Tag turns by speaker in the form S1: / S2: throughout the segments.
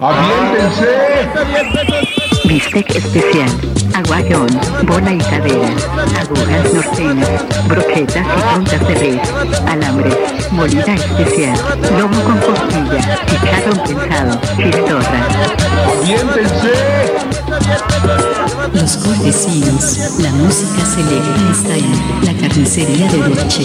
S1: ¡Aviéntense!
S2: Bistec especial, aguayón, bola y cadera, agujas norteñas, brochetas y puntas de res, alambres, molida especial, lomo con costilla, chicharrón pensado, chistorra.
S1: ¡Aviéntense!
S3: Los cortesinos, la música selecta está en la carnicería de Noche.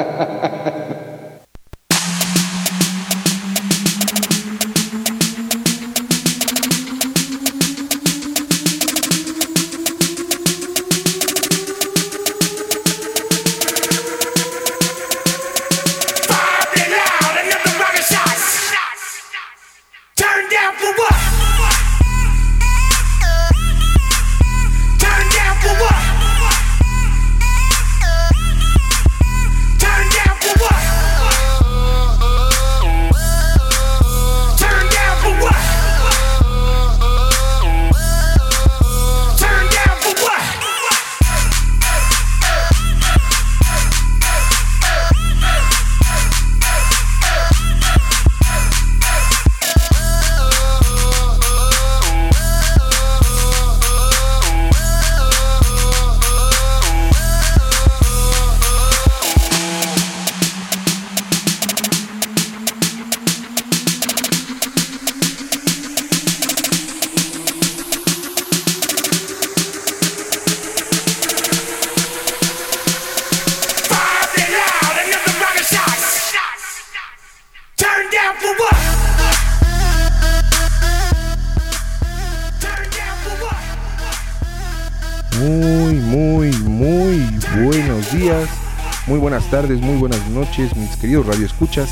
S4: tardes, muy buenas noches, mis queridos radioescuchas.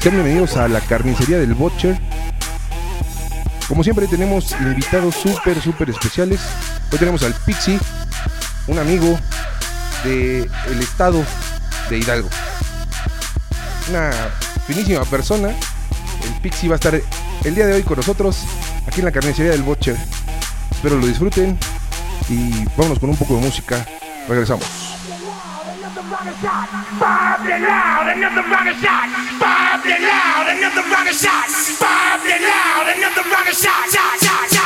S4: Sean bienvenidos a la carnicería del Butcher. Como siempre tenemos invitados súper, súper especiales. Hoy tenemos al Pixie, un amigo del estado de Hidalgo. Una finísima persona. El Pixie va a estar el día de hoy con nosotros aquí en la carnicería del Butcher. Espero lo disfruten y vámonos con un poco de música. Regresamos.
S5: It loud, another rocket shot. Bob it loud, another rocket shot. Bob it loud, another rocket shot. Shot, shot, shot, shot, shot,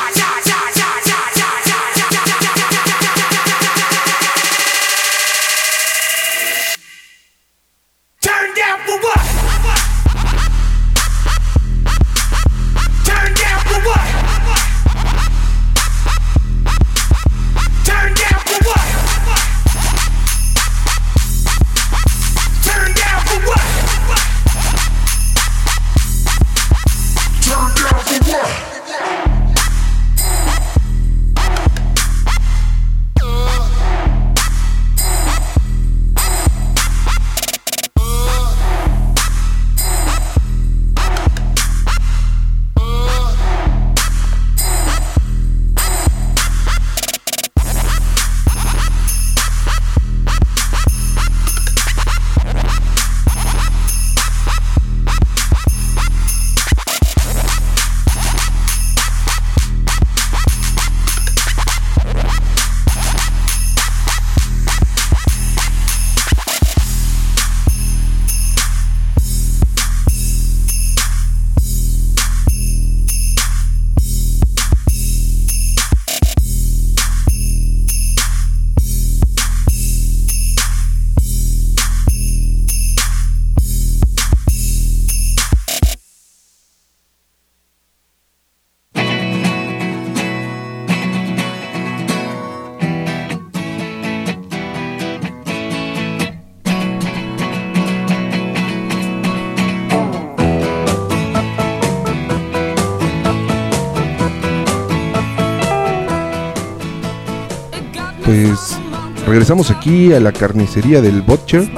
S4: regresamos aquí a la carnicería del Butcher.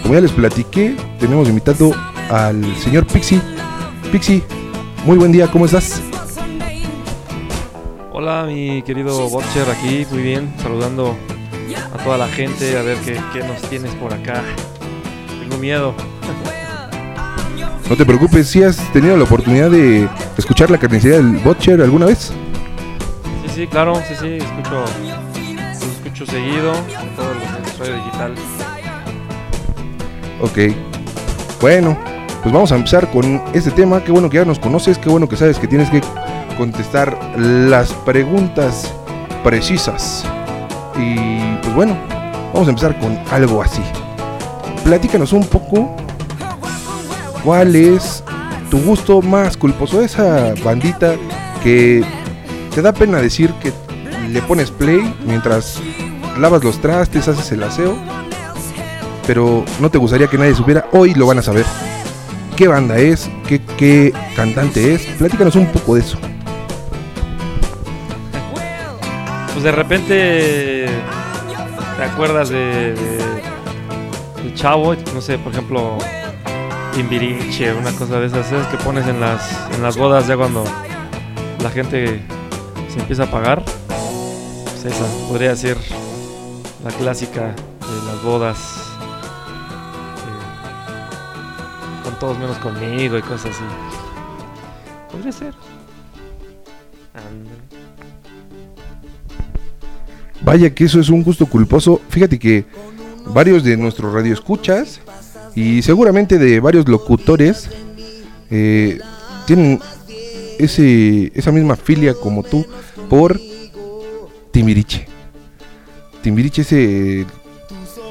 S4: Como ya les platiqué, tenemos invitado al señor Pixie. Pixie, muy buen día, ¿cómo estás?
S6: Hola, mi querido Butcher, aquí, muy bien, saludando a toda la gente, a ver qué, qué nos tienes por acá. Tengo miedo.
S4: No te preocupes, si has tenido la oportunidad de escuchar la carnicería del Butcher alguna vez.
S6: Sí, sí, claro, sí, sí, escucho, escucho seguido, todos los, radio digital.
S4: Ok. Bueno, pues vamos a empezar con este tema. Qué bueno que ya nos conoces, qué bueno que sabes que tienes que contestar las preguntas precisas. Y pues bueno, vamos a empezar con algo así. Platícanos un poco cuál es tu gusto más culposo. Esa bandita que te da pena decir que le pones play mientras lavas los trastes, haces el aseo. Pero no te gustaría que nadie supiera. Hoy lo van a saber. ¿Qué banda es? ¿Qué, cantante es? Platícanos un poco de eso.
S6: Pues de repente te acuerdas de, chavo, no sé, por ejemplo, Timbiriche, una cosa de esas, esas que pones en las, en las bodas ya cuando la gente se empieza a pagar. Pues esa podría ser la clásica de las bodas. eh, con todos menos conmigo y cosas así. Podría ser.
S4: Vaya que eso es un gusto culposo. Fíjate que varios de nuestros radioescuchas y seguramente de varios locutores eh, tienen ese, esa misma filia como tú por Timbiriche. Timbiriche ese,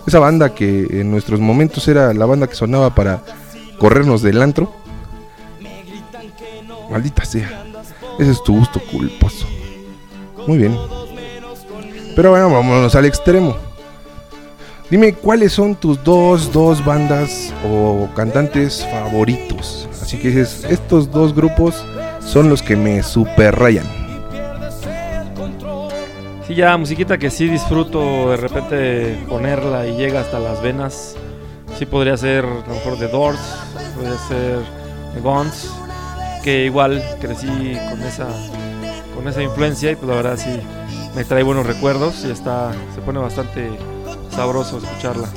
S4: esa banda que en nuestros momentos era la banda que sonaba para corrernos del antro. Maldita sea. Ese es tu gusto culposo. Muy bien. Pero bueno, vámonos al extremo. Dime cuáles son tus dos, dos bandas o cantantes favoritos. Así que dices, estos dos grupos son los que me super rayan.
S6: Sí, ya musiquita que sí disfruto de repente ponerla y llega hasta las venas. Sí podría ser a lo mejor The Doors, podría ser The Guns, que igual crecí con esa con esa influencia y pues la verdad sí me trae buenos recuerdos y está se pone bastante sabroso escucharla.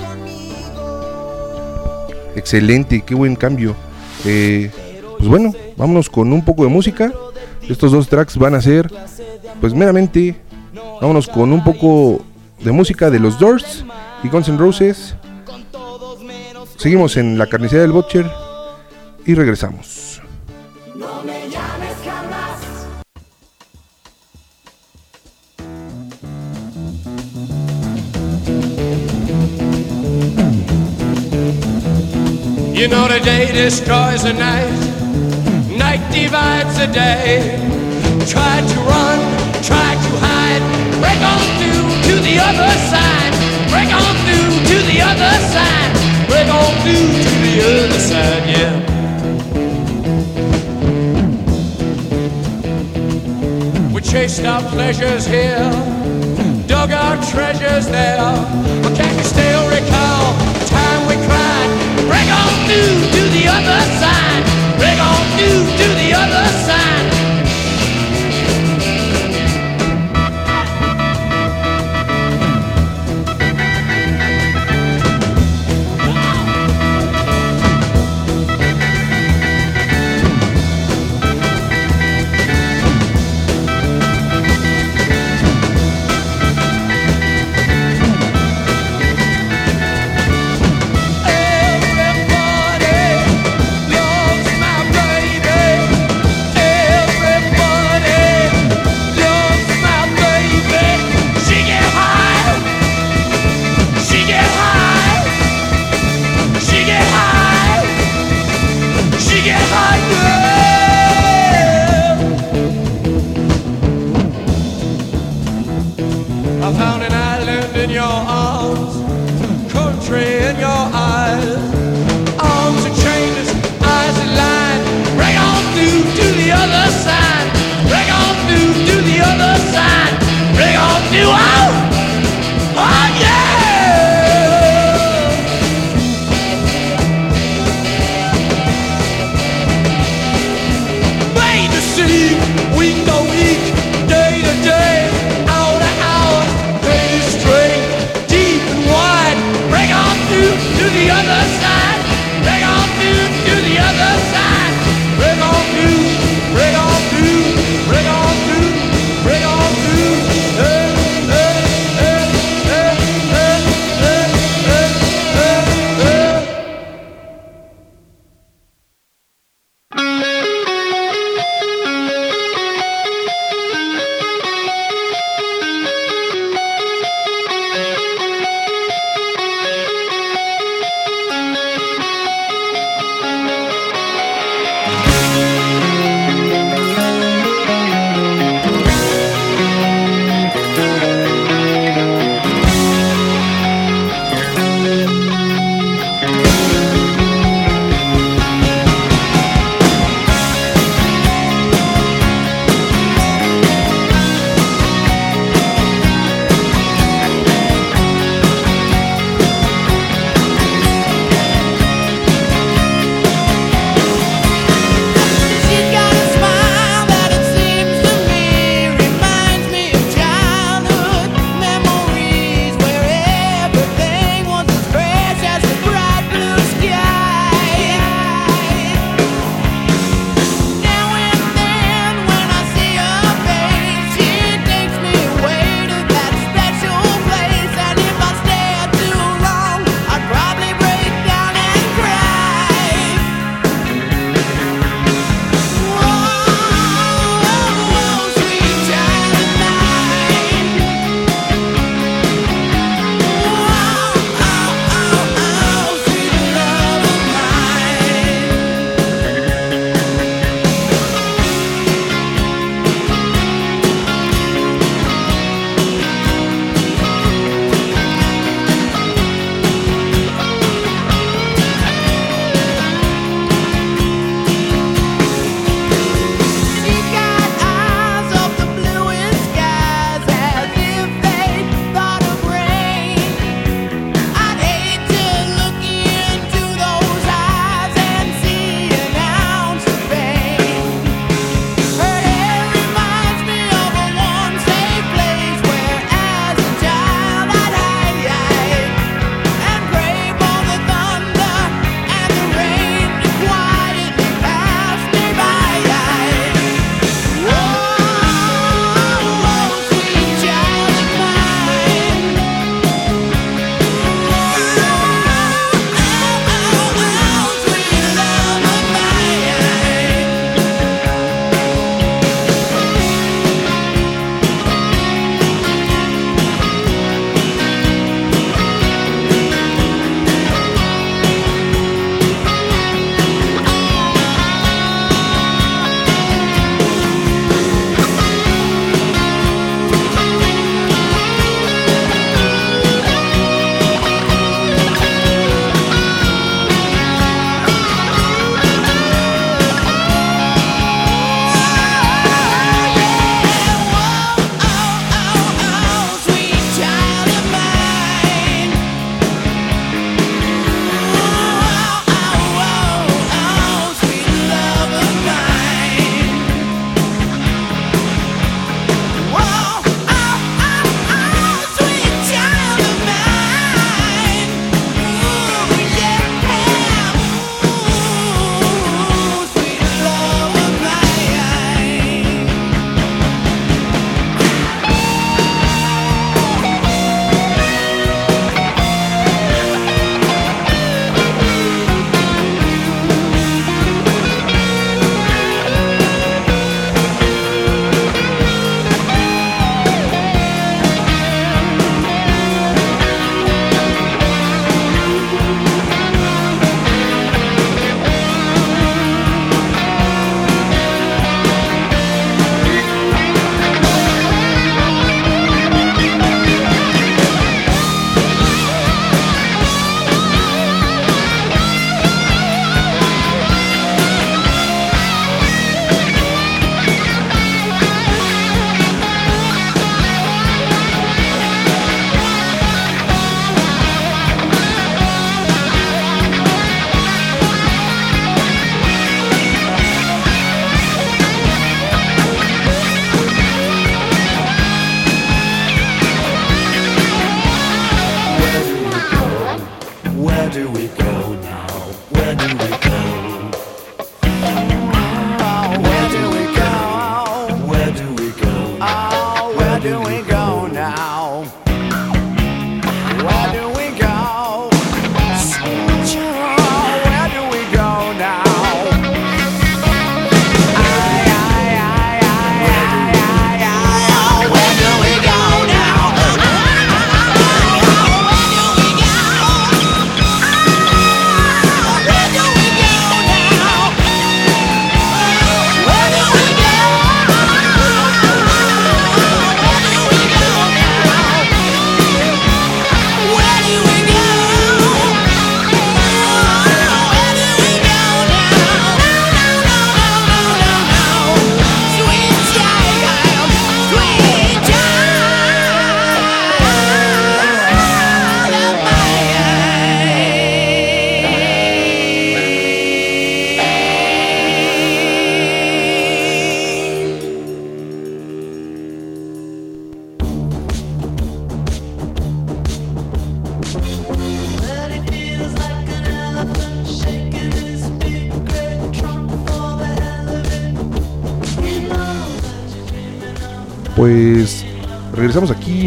S4: Excelente, qué buen cambio. Eh, pues bueno, vámonos con un poco de música. Estos dos tracks van a ser, pues meramente, vámonos con un poco de música de los Doors y Guns N' Roses. Seguimos en la carnicería del Butcher y regresamos.
S7: You know the day destroys the night, night divides the day. Try to run, try to hide, break on through to the other side, break on through to the other side, break on through to the other side, yeah. We chased our pleasures here, dug our treasures there. But can't you still recall the time we cried? Break on through to the other side. Break on through to the other side.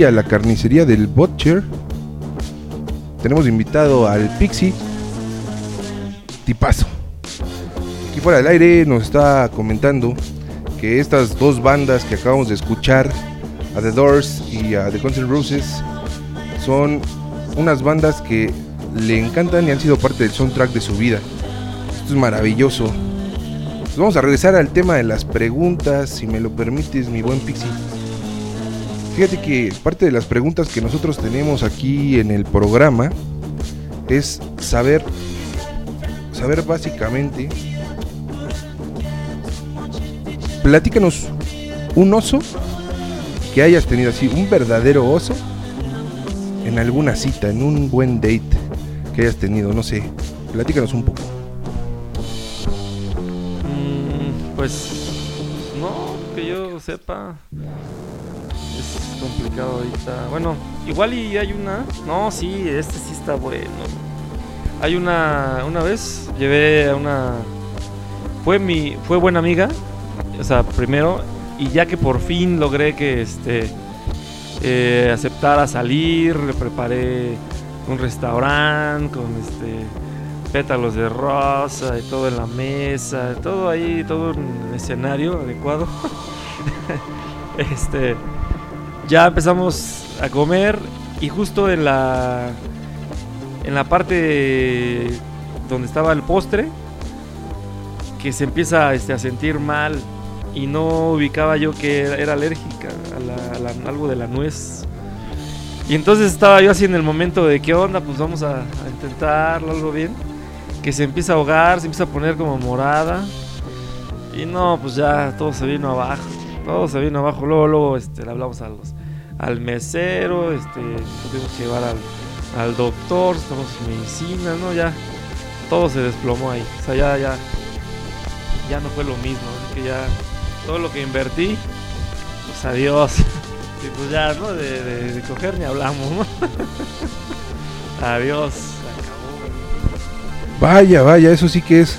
S4: A la carnicería del Butcher. Tenemos invitado al Pixie. Tipazo. Aquí fuera del aire nos está comentando que estas dos bandas que acabamos de escuchar, a The Doors y a The N' Roses, son unas bandas que le encantan y han sido parte del soundtrack de su vida. Esto es maravilloso. Vamos a regresar al tema de las preguntas, si me lo permites, mi buen Pixie. Fíjate que parte de las preguntas que nosotros tenemos aquí en el programa es saber, saber básicamente, platícanos un oso que hayas tenido así, un verdadero oso en alguna cita, en un buen date que hayas tenido, no sé, platícanos un poco.
S6: Mm, pues no, que yo sepa. Complicado ahorita. Bueno, igual y hay una. No, sí, este sí está bueno. Hay una. Una vez llevé a una. Fue mi. Fue buena amiga. O sea, primero. Y ya que por fin logré que este. eh, aceptara salir, le preparé un restaurante con este pétalos de rosa y todo en la mesa, todo ahí, todo un escenario adecuado. este, ya empezamos a comer y justo en la en la parte donde estaba el postre que se empieza este, a sentir mal y no ubicaba yo que era, alérgica a la- algo de la nuez. Y entonces estaba yo así en el momento de qué onda, pues vamos a, a intentarlo algo bien. Que se empieza a ahogar, se empieza a poner como morada. Y no, pues ya todo se vino abajo. Todo se vino abajo. Luego, luego este, le hablamos a los, al mesero, este, tuvimos que llevar al, al doctor, estamos en medicina, ¿no? Ya todo se desplomó ahí. O sea, ya, ya, ya no fue lo mismo. ¿no? Que ya todo lo que invertí, pues adiós. Y pues ya, ¿no? De, de- de coger ni hablamos, ¿no? adiós. Acabó.
S4: Vaya, vaya, eso sí que es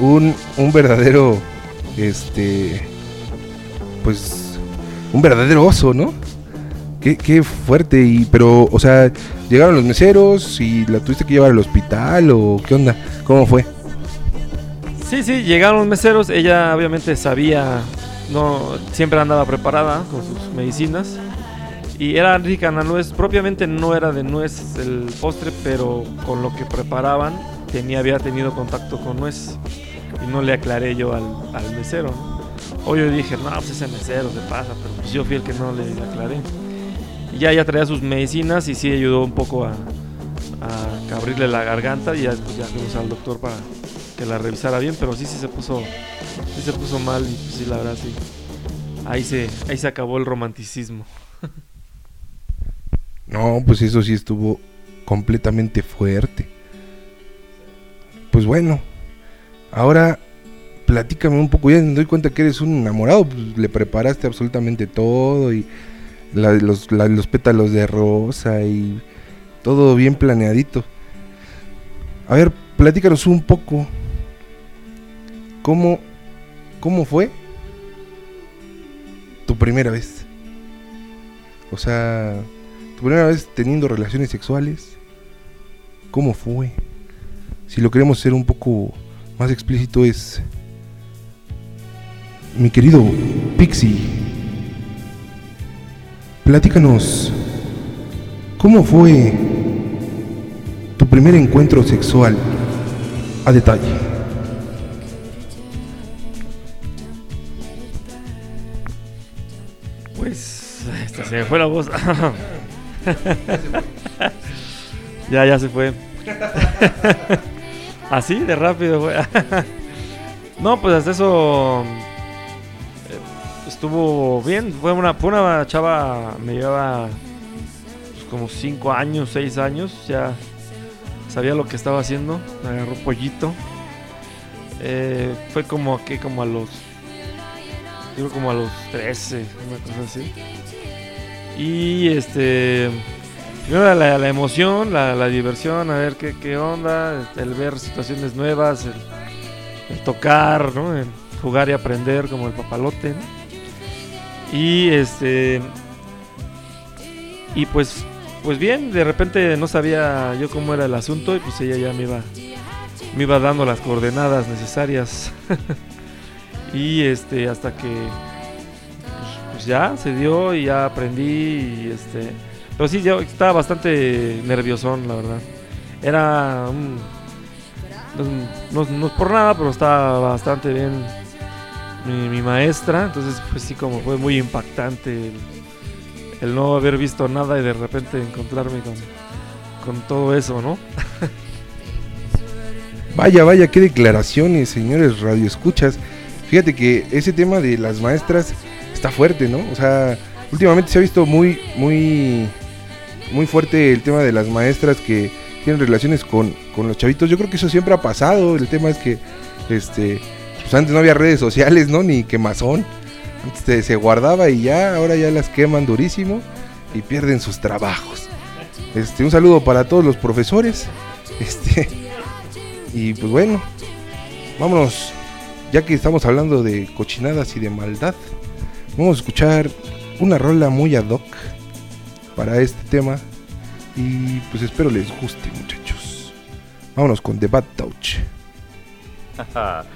S4: un, un verdadero, este, pues, un verdadero oso, ¿no? Qué, fuerte, y, pero, o sea, llegaron los meseros y la tuviste que llevar al hospital o qué onda, cómo fue.
S6: Sí, sí, llegaron los meseros. Ella obviamente sabía, no siempre andaba preparada con sus medicinas. Y era rica en la nuez. Propiamente no era de nuez el postre, pero con lo que preparaban tenía, había tenido contacto con nuez. Y no le aclaré yo al, mesero. O yo dije, no, pues ese mesero se pasa, pero pues yo fui el que no le aclaré. Ya ella traía sus medicinas y sí ayudó un poco a, abrirle la garganta y ya, pues, ya fuimos al doctor para que la revisara bien, pero sí, sí se puso, sí se puso mal y pues, sí, la verdad, sí. Ahí se, ahí se acabó el romanticismo.
S4: No, pues eso sí estuvo completamente fuerte. Pues bueno, ahora platícame un poco, ya me doy cuenta que eres un enamorado, pues le preparaste absolutamente todo y la- los, los pétalos de rosa y todo bien planeadito. A ver, platícanos un poco. ¿Cómo, cómo fue tu primera vez? O sea, tu primera vez teniendo relaciones sexuales. ¿Cómo fue? Si lo queremos ser un poco más explícito es... Mi querido Pixie, platícanos, ¿cómo fue tu primer encuentro sexual a detalle?
S6: Pues, esta se me fue la voz. ya, ya se fue. Así de rápido fue. no, pues hasta eso estuvo bien. Fue una, fue chava, me llevaba pues, como 5 años, 6 años. Ya sabía lo que estaba haciendo. Me agarró pollito. Eh, fue como que como a los creo como a los 13, una cosa así. Y este. Primero la, emoción, la, la diversión, a ver qué, qué onda, el ver situaciones nuevas, el, el tocar, ¿no? El jugar y aprender como el papalote. ¿no? Y este. Y pues. Pues bien, de repente no sabía yo cómo era el asunto y pues ella ya me iba. Me iba dando las coordenadas necesarias. Y este, hasta que pues, pues ya se dio y ya aprendí y este. Pero sí, yo estaba bastante nerviosón, la verdad. Era un, no, no- no por nada, pero estaba bastante bien mi, mi maestra. Entonces, pues sí, como fue muy impactante el, no haber visto nada y de repente encontrarme con, con todo eso, ¿no?
S4: Vaya, vaya, qué declaraciones, señores radioescuchas. Fíjate que ese tema de las maestras está fuerte, ¿no? O sea, últimamente se ha visto muy, muy, muy fuerte el tema de las maestras que tienen relaciones con, con los chavitos. Yo creo que eso siempre ha pasado. El tema es que, este, pues antes no había redes sociales, ¿no? Ni quemazón. Antes se- guardaba y ya, ahora ya las queman durísimo y pierden sus trabajos. Este, un saludo para todos los profesores. Este, y pues bueno, vámonos, ya que estamos hablando de cochinadas y de maldad, vamos a escuchar una rola muy ad hoc para este tema. Y pues espero les guste, muchachos. Vámonos con The Bad Touch.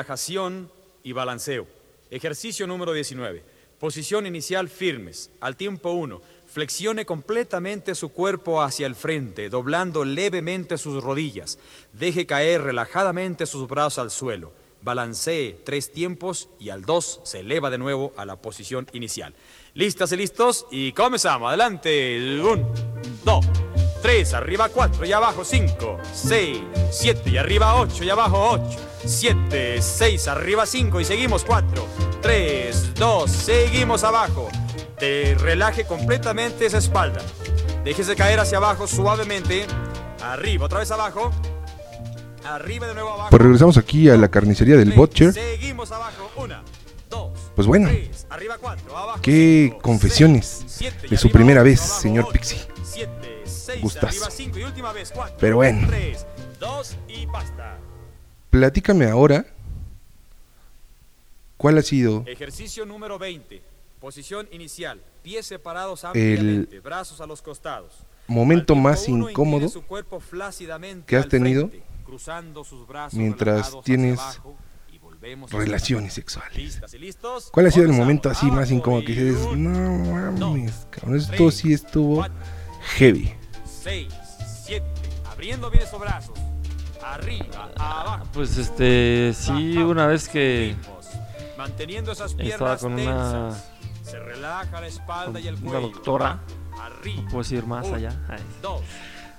S8: Relajación y balanceo. Ejercicio número 19. Posición inicial firmes. Al tiempo 1. Flexione completamente su cuerpo hacia el frente, doblando levemente sus rodillas. Deje caer relajadamente sus brazos al suelo. Balancee tres tiempos y al 2 se eleva de nuevo a la posición inicial. ¿Listas y listos? Y comenzamos. Adelante. 1, 2, 3, arriba 4 y abajo 5, 6, 7 y arriba 8 y abajo 8, 7, 6, arriba 5 y seguimos 4, 3, 2, seguimos abajo. Te relaje completamente esa espalda. Déjese caer hacia abajo suavemente. Arriba, otra vez abajo. Arriba de nuevo abajo.
S4: Pues regresamos aquí a la carnicería del Butcher.
S8: Seguimos abajo. 1, 2,
S4: Pues bueno,
S8: 3, arriba 4, abajo.
S4: qué
S8: cinco,
S4: confesiones
S8: seis, siete
S4: de su primera vez, señor Pixie. Gustazo. Pero bueno. Platícame ahora cuál ha sido
S8: Ejercicio número 20. Posición inicial. Pies separados ampliamente, brazos a los costados.
S4: momento más incómodo
S8: su cuerpo
S4: que has tenido
S8: frente, cruzando sus brazos
S4: mientras tienes
S8: abajo
S4: relaciones sexuales.
S8: ¿Listas y listos?
S4: ¿Cuál ha sido el momento así más incómodo que dices, no mames, cabrón, esto sí estuvo heavy?
S8: 6, 7, abriendo bien esos brazos. Arriba, abajo.
S6: Pues este, sí, una vez que.
S8: Manteniendo esas
S6: estaba con una,
S8: tensas. Se relaja la espalda y el
S6: una doctora,
S8: Arriba.
S6: no puedo decir más allá, ay,
S8: Dos.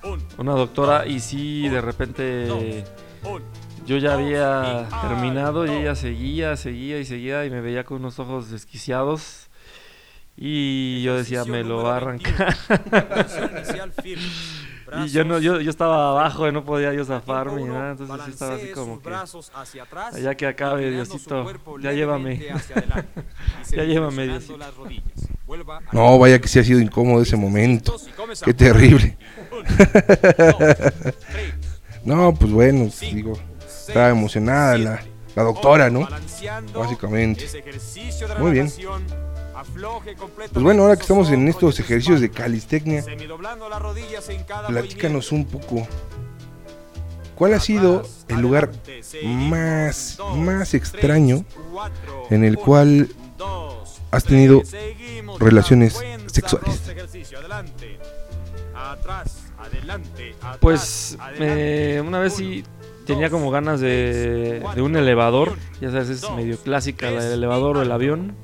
S8: Un.
S6: una doctora y sí, de repente yo ya había
S8: y
S6: terminado y ella seguía, seguía y seguía y me veía con unos ojos desquiciados y yo decía, me lo va a
S8: 21.
S6: arrancar. Y yo no, yo, yo estaba abajo y no podía yo zafarme ni
S8: uno,
S6: nada, entonces sí estaba así como que
S8: brazos hacia atrás,
S6: ya que acabe, Diosito, ya llévame.
S8: adelante
S6: Ya llévame, Diosito.
S4: No, vaya que sí ha sido incómodo ese momento. Qué terrible. No, pues bueno, digo, estaba emocionada la, la doctora, ¿no? Básicamente. Muy bien.
S8: Relajación, afloje completamente
S4: Pues bueno, ahora que estamos en estos ejercicios de calistecnia, platícanos un poco. ¿Cuál ha sido el lugar más, más extraño en el cual has tenido relaciones sexuales?
S6: Pues eh, una vez sí tenía como ganas de, de un elevador, ya sabes, es medio clásica la del elevador o el avión.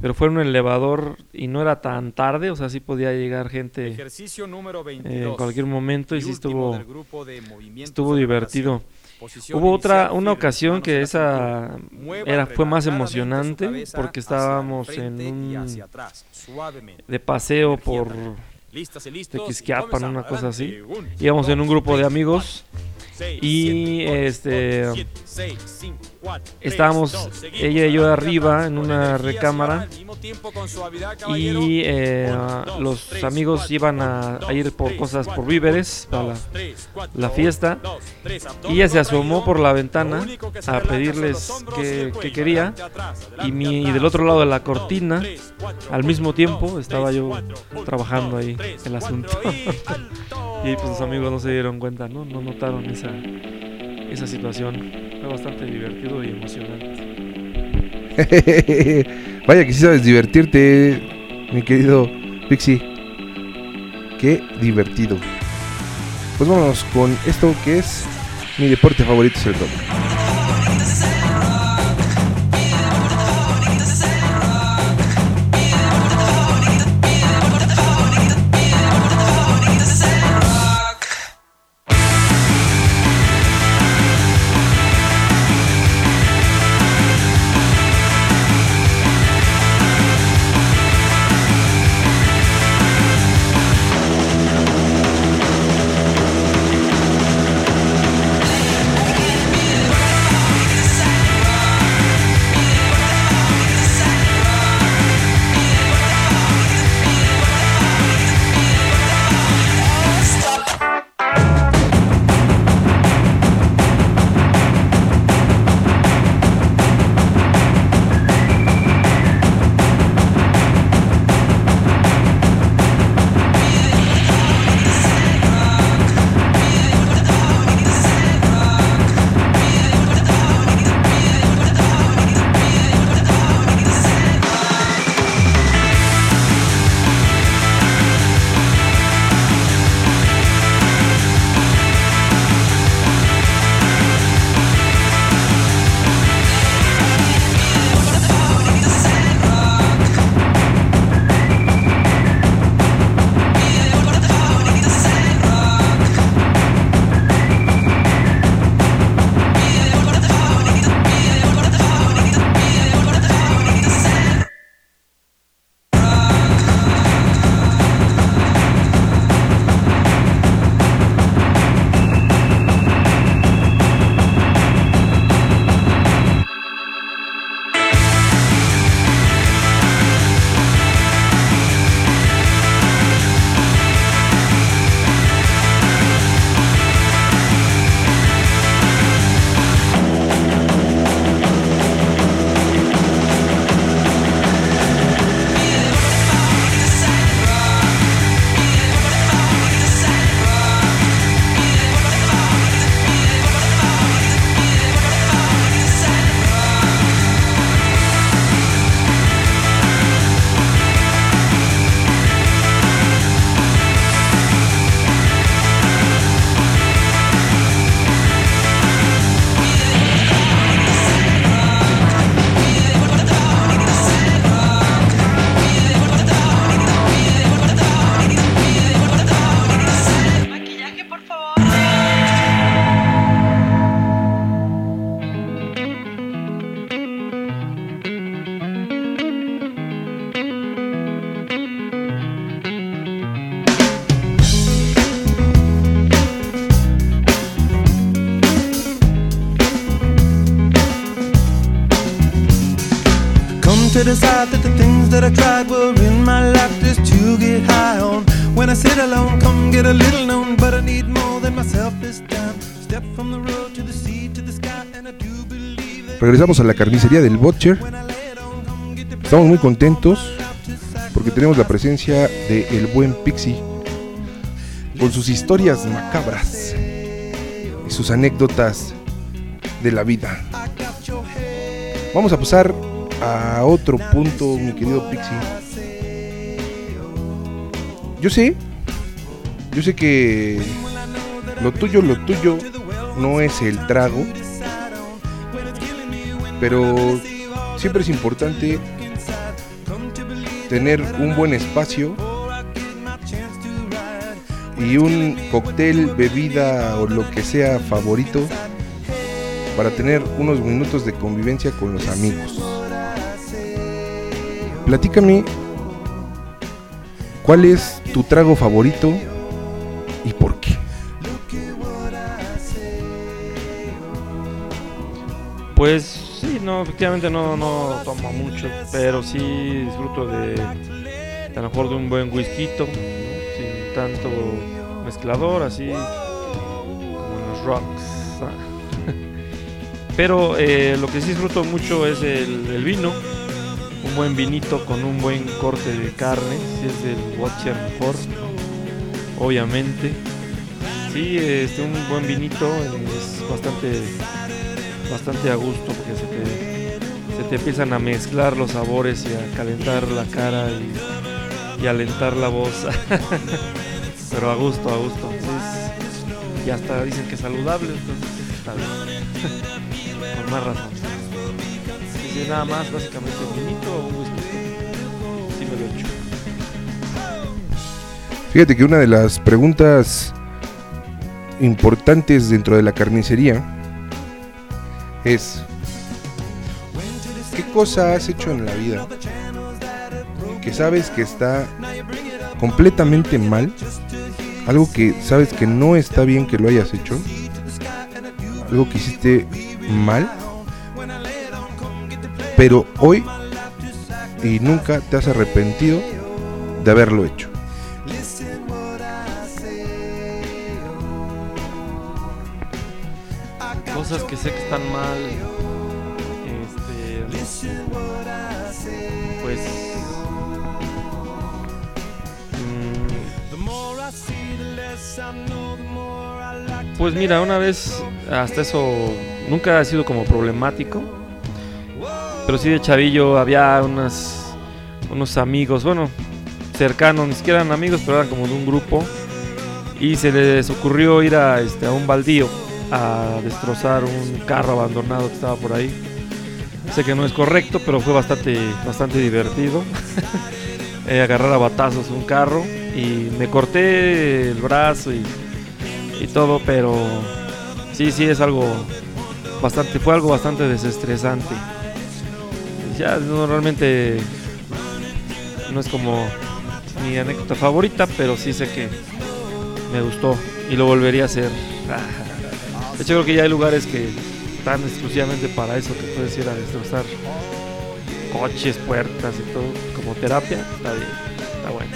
S6: Pero fue en un elevador y no era tan tarde, o sea, sí podía llegar gente
S8: Ejercicio número
S6: eh,
S8: 22.
S6: en cualquier momento y sí estuvo, estuvo divertido. Hubo otra, una ocasión que esa era, fue más emocionante porque estábamos en un de paseo por
S8: Listas y listos, y
S6: Tequisquiapan, una cosa así. Íbamos en un grupo de amigos y este estábamos ella y yo arriba en una recámara y eh, los amigos iban a, ir por cosas, por víveres para la, fiesta. y ella se asomó por la ventana
S8: que
S6: a pedirles
S8: cuello.
S6: quería. Y, mi, y del otro lado de la cortina al mismo tiempo estaba yo trabajando ahí el asunto.
S8: Y
S6: pues los amigos no se dieron cuenta, ¿no? No notaron esa, esa situación. Fue bastante divertido y emocionante.
S4: Vaya que sí sabes divertirte, mi querido Pixie. Qué divertido. Pues vámonos con esto que es mi deporte favorito, es el rock.
S9: To decide that the things that I tried were in my life just to get high on. When I sit alone, come get a little known, but I need more than myself this time. Step from the road to the sea to the sky, and I do believe that
S4: Regresamos a la carnicería del Butcher. Estamos muy contentos porque tenemos la presencia de el buen Pixie con sus historias macabras y sus anécdotas de la vida. Vamos a pasar a otro punto, mi querido Pixie. Yo sé, yo sé que lo tuyo, lo tuyo no es el trago, pero siempre es importante tener un buen espacio y un cóctel, bebida o lo que sea favorito para tener unos minutos de convivencia con los amigos. Platícame cuál es tu trago favorito y por qué.
S6: Pues sí, no, efectivamente no, no tomo mucho, pero sí disfruto de a lo mejor de un buen whisky, sin tanto mezclador, así como los rocks. Pero eh, lo que sí disfruto mucho es el vino, un buen vinito con un buen corte de carne, si es del Watcher mejor, obviamente. Sí, este, un buen vinito es bastante bastante a gusto porque se te, se te empiezan a mezclar los sabores y a calentar la cara y, y alentar la voz. Pero a gusto, a gusto. Es- y hasta dicen que es saludable, entonces está bien. Con más razón. Nada más, básicamente un me lo.
S4: Fíjate que una de las preguntas importantes dentro de la carnicería es ¿qué cosa has hecho en la vida que sabes que está completamente mal? Algo que sabes que no está bien que lo hayas hecho. Algo que hiciste mal. Pero hoy y nunca te has arrepentido de haberlo hecho.
S6: Cosas que sé que están mal. Este. Pues. mm, Pues mira, una vez hasta eso nunca ha sido como problemático. Pero sí de chavillo había unas, unos amigos, bueno, cercanos, ni siquiera eran amigos, pero eran como de un grupo. Y se les ocurrió ir a, este, a un baldío a destrozar un carro abandonado que estaba por ahí. Sé que no es correcto, pero fue bastante, bastante divertido. Eh, agarrar a batazos un carro y me corté el brazo y, y todo, pero sí, sí es algo bastante, fue algo bastante desestresante. Ya no realmente no es como mi anécdota favorita, pero sí sé que me gustó y lo volvería a hacer. De hecho, creo que ya hay lugares que están exclusivamente para eso, que puedes ir a destrozar coches, puertas y todo, como terapia. Está bien, está bueno.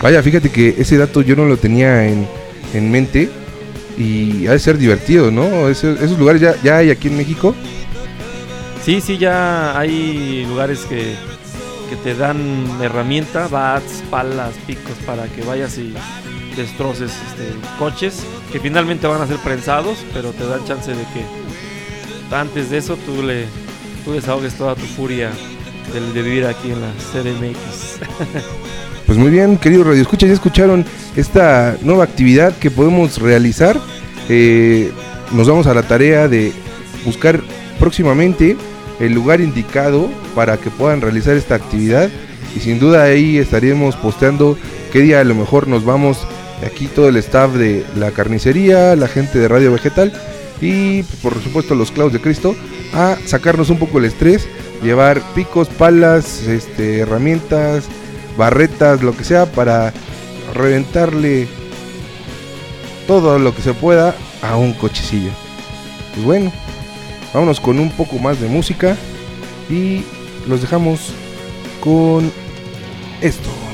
S4: Vaya, fíjate que ese dato yo no lo tenía en, en mente y ha de ser divertido, ¿no? Esos lugares ya, ya hay aquí en México.
S6: Sí, sí, ya hay lugares que, que te dan herramienta, bats, palas, picos para que vayas y destroces este, coches que finalmente van a ser prensados, pero te dan chance de que antes de eso tú le tú desahogues toda tu furia de, vivir aquí en la CDMX.
S4: Pues muy bien, queridos radioescuchas, ya escucharon esta nueva actividad que podemos realizar. Eh, nos vamos a la tarea de buscar próximamente el lugar indicado para que puedan realizar esta actividad y sin duda ahí estaremos posteando qué día a lo mejor nos vamos aquí todo el staff de la carnicería, la gente de Radio Vegetal y por supuesto los clavos de Cristo a sacarnos un poco el estrés, llevar picos, palas, este, herramientas, barretas, lo que sea para reventarle todo lo que se pueda a un cochecillo. Pues bueno, vámonos con un poco más de música y los dejamos con esto.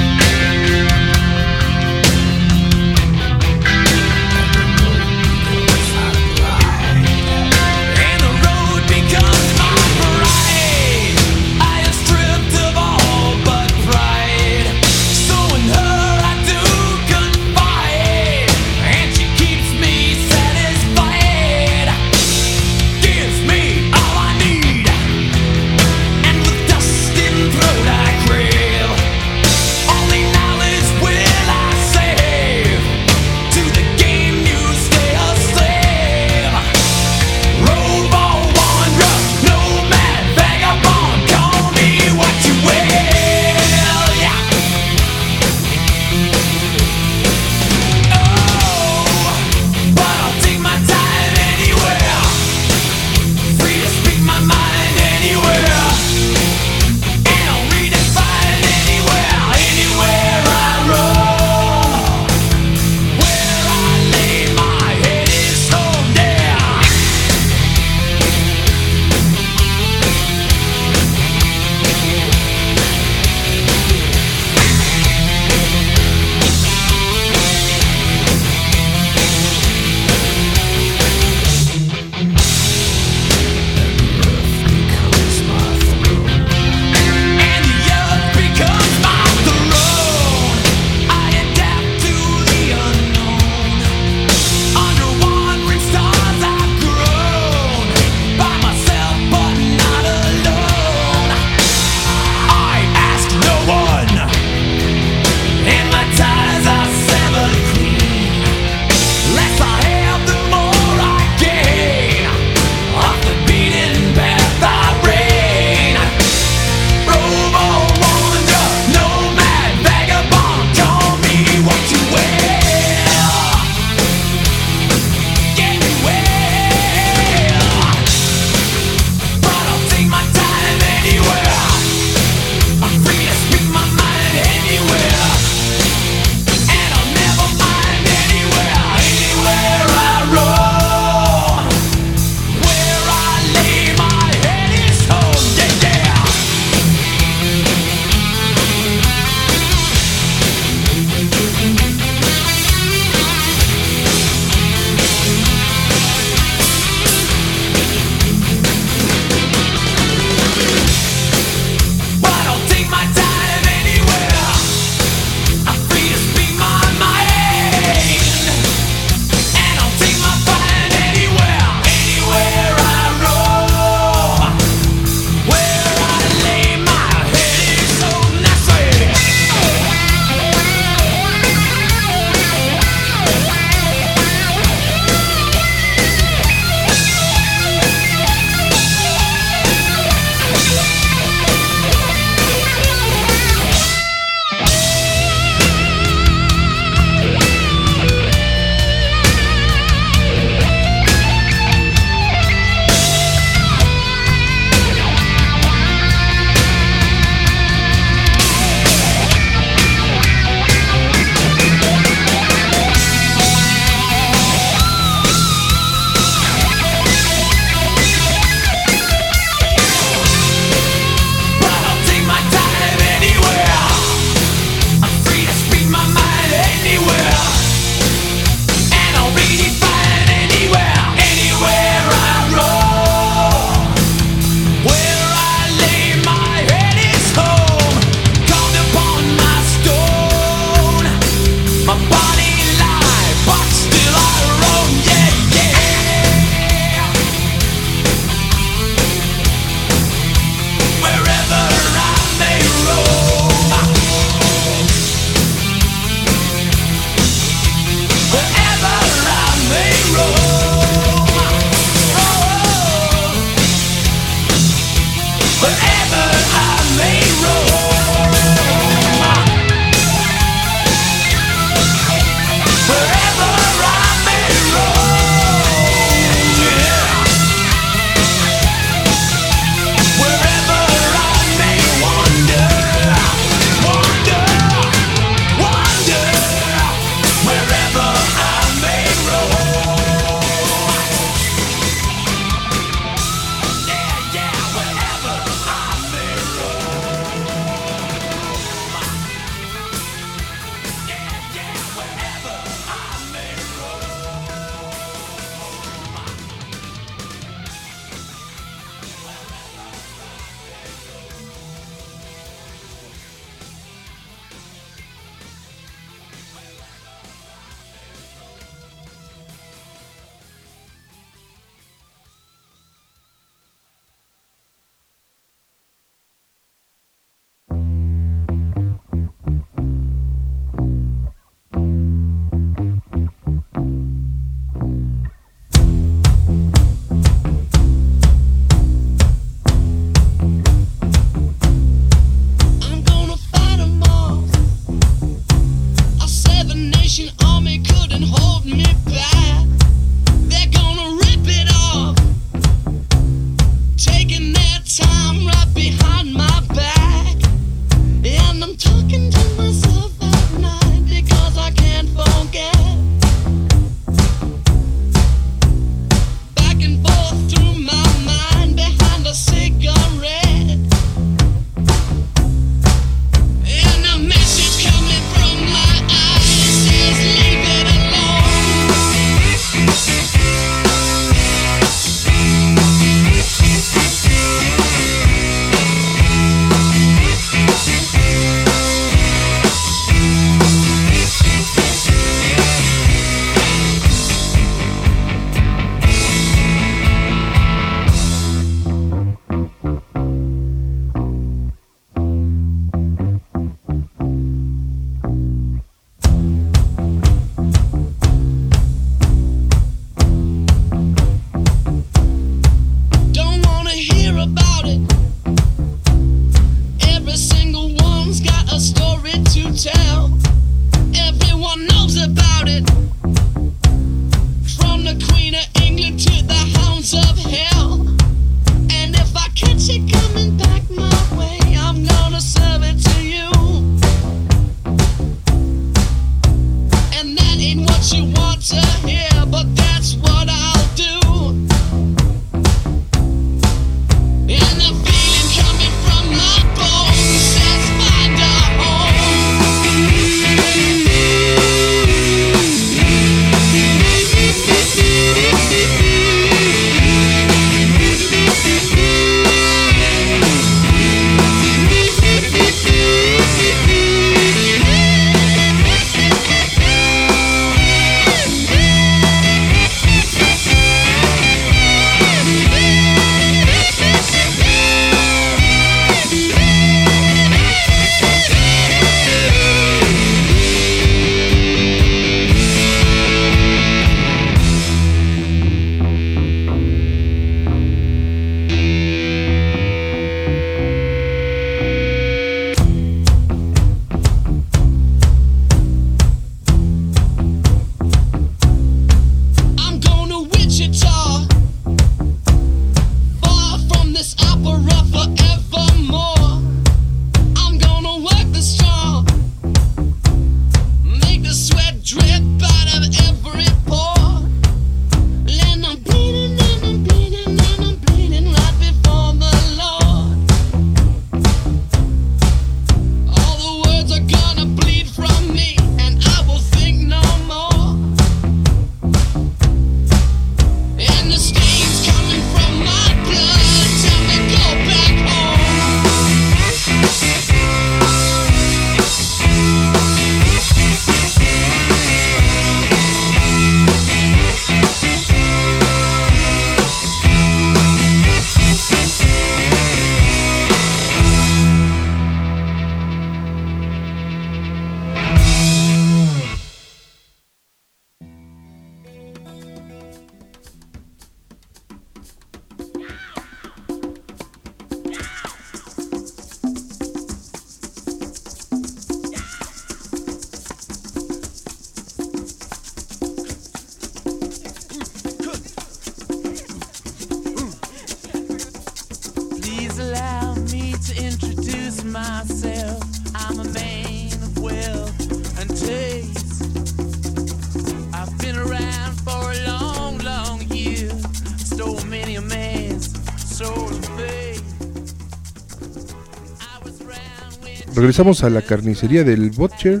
S4: Regresamos a la carnicería del Butcher.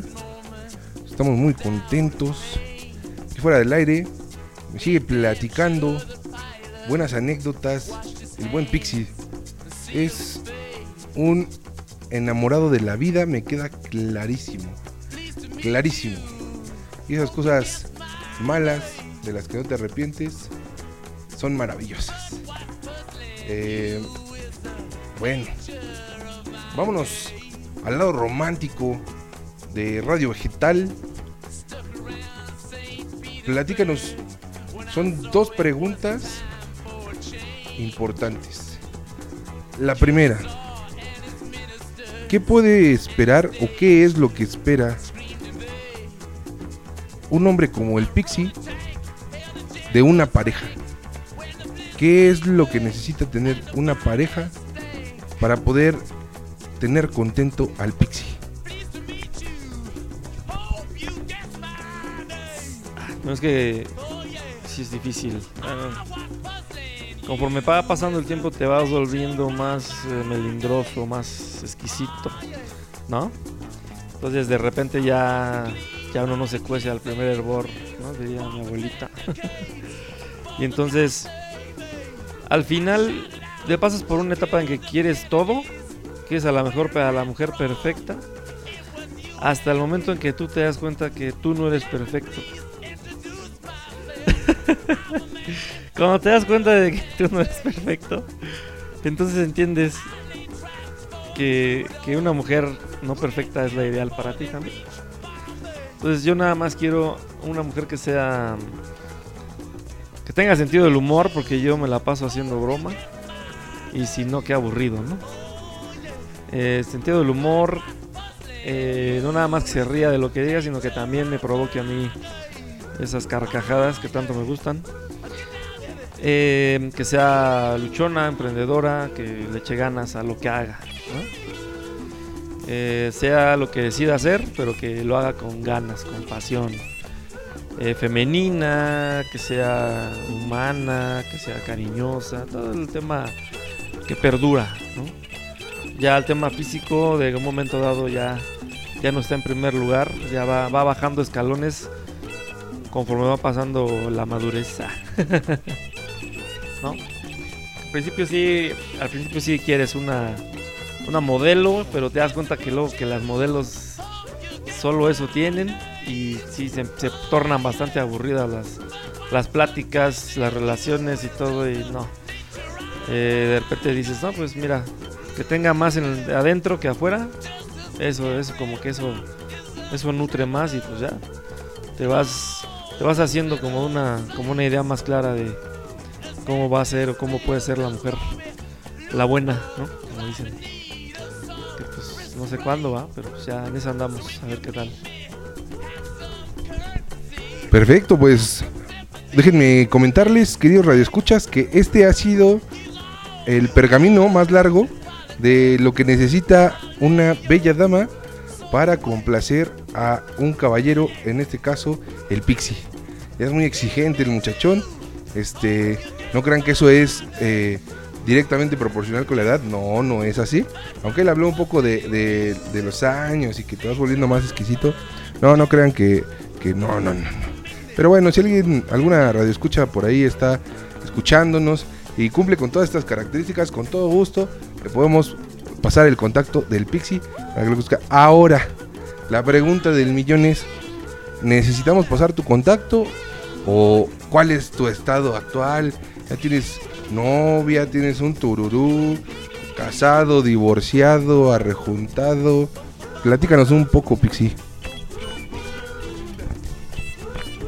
S4: Estamos muy contentos. Y fuera del aire, me sigue platicando buenas anécdotas. El buen Pixie es un enamorado de la vida, me queda clarísimo. Clarísimo. Y esas cosas malas de las que no te arrepientes son maravillosas. Eh, bueno, vámonos al lado romántico de Radio Vegetal. Platícanos, son dos preguntas importantes. La primera, ¿qué puede esperar o qué es lo que espera un hombre como el Pixie de una pareja? ¿Qué es lo que necesita tener una pareja para poder tener contento al Pixie?
S6: No es que sí es difícil. Bueno, conforme va pasando el tiempo te vas volviendo más eh, melindroso, más exquisito, ¿no? Entonces de repente ya, ya uno no se cuece al primer hervor, ¿no? Diría mi abuelita. y entonces, al final, te pasas por una etapa en que quieres todo, que es a lo mejor para la mujer perfecta, hasta el momento en que tú te das cuenta que tú no eres perfecto. Cuando te das cuenta de que tú no eres perfecto, entonces entiendes que, que una mujer no perfecta es la ideal para ti también. Entonces yo nada más quiero una mujer que sea... que tenga sentido del humor, porque yo me la paso haciendo broma. Y si no, qué aburrido, ¿no? Eh, sentido del humor, eh, no nada más que se ría de lo que diga, sino que también me provoque a mí esas carcajadas que tanto me gustan. Eh, que sea luchona, emprendedora, que le eche ganas a lo que haga. sea lo que decida hacer, pero que lo haga con ganas, con pasión. Femenina, que sea humana, que sea cariñosa, todo el tema que perdura. ¿no? Ya el tema físico, de un momento dado, ya, ya no está en primer lugar, ya va, va bajando escalones conforme va pasando la madurez. ¿No? Al principio sí, al principio sí quieres una, una modelo, pero te das cuenta que luego que las modelos solo eso tienen y sí se, se tornan bastante aburridas las, las pláticas, las relaciones y todo y no. Eh, de repente dices, no, pues mira, que tenga más en el- adentro que afuera. Eso, eso, como que eso, eso nutre más y pues ya te vas, te vas haciendo como una, como una idea más clara de cómo va a ser o cómo puede ser la mujer, la buena, ¿no? Como dicen. Que pues no sé cuándo va, pero pues ya en eso andamos, a ver qué tal.
S4: Perfecto, pues déjenme comentarles, queridos radioescuchas, que este ha sido el pergamino más largo de lo que necesita una bella dama para complacer a un caballero, en este caso el Pixie. Es muy exigente el muchachón. Este, no crean que eso es eh, directamente proporcional con la edad. No, no es así. Aunque él habló un poco de, de- los años y que te vas volviendo más exquisito. No, no crean que, que no, no, no, no. Pero bueno, si alguien, alguna radio escucha por ahí está escuchándonos y cumple con todas estas características, con todo gusto, le podemos pasar el contacto del Pixie para que lo busque. Ahora, la pregunta del millón es, ¿necesitamos pasar tu contacto o cuál es tu estado actual? ¿Ya tienes novia, tienes un tururú, casado, divorciado, arrejuntado? Platícanos un poco, Pixie.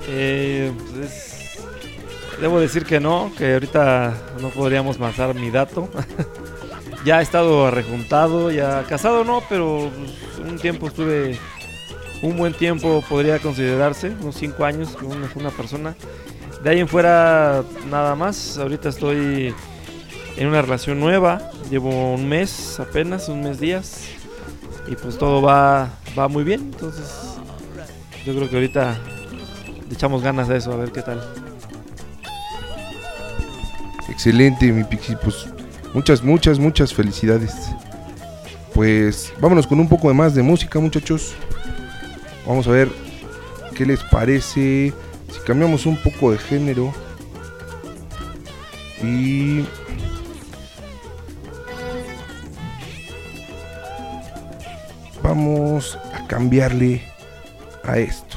S6: Eh, pues es- debo decir que no, que ahorita no podríamos pasar mi dato. ya he estado rejuntado, ya casado no, pero pues, un tiempo estuve, un buen tiempo podría considerarse, unos 5 años con una, una persona. De ahí en fuera nada más, ahorita estoy en una relación nueva, llevo un mes apenas, un mes días. Y pues todo va, va muy bien. Entonces, yo creo que ahorita le echamos ganas a eso, a ver qué tal.
S4: Excelente, mi Pixie. Pues muchas, muchas, muchas felicidades. Pues vámonos con un poco de más de música, muchachos. Vamos a ver qué les parece si cambiamos un poco de género. Y vamos a cambiarle a esto.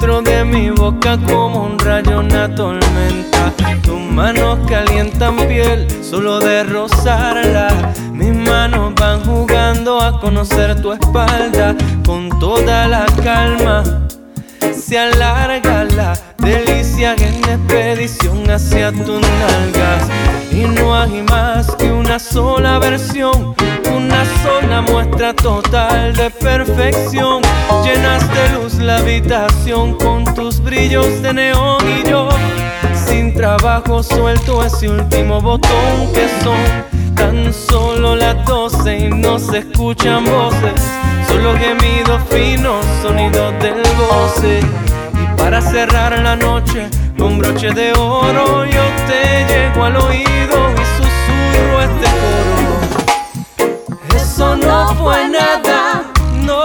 S9: dentro de mi boca como un rayo una tormenta. Tus manos calientan piel solo de rozarla. Mis manos van jugando a conocer tu espalda con toda la calma. Se alarga la delicia en expedición hacia tus nalgas. No hay más que una sola versión, una sola muestra total de perfección. Llenas de luz la habitación con tus brillos de neón y yo. Sin trabajo suelto ese último botón que son tan solo las doce y no se escuchan voces. Solo gemidos finos, sonidos del goce. Y para cerrar la noche con broche de oro, yo te llego al oído y susurro este coro. Eso no fue nada, no.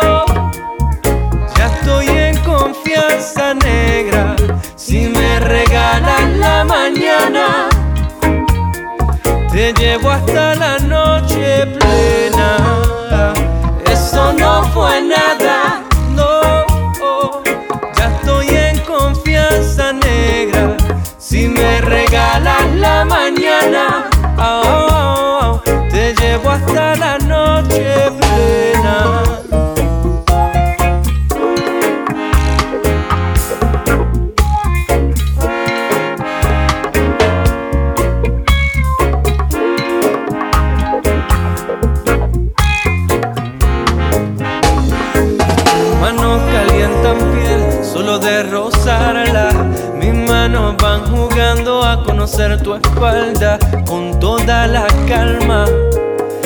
S9: Ya estoy en confianza negra. Si me regalan la mañana, te llevo hasta la noche plena. Eso no fue nada, Si me regalas la mañana, ah, ah, ah, te llevo hasta la noche tu espalda con toda la calma.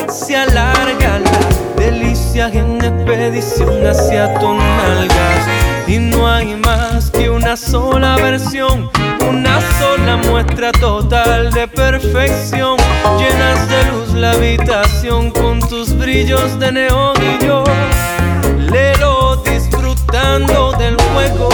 S9: Se alarga la delicia en expedición hacia tus nalgas. Y no hay más que una sola versión, una sola muestra total de perfección. Llenas de luz la habitación con tus brillos de neón y yo lelo disfrutando del juego.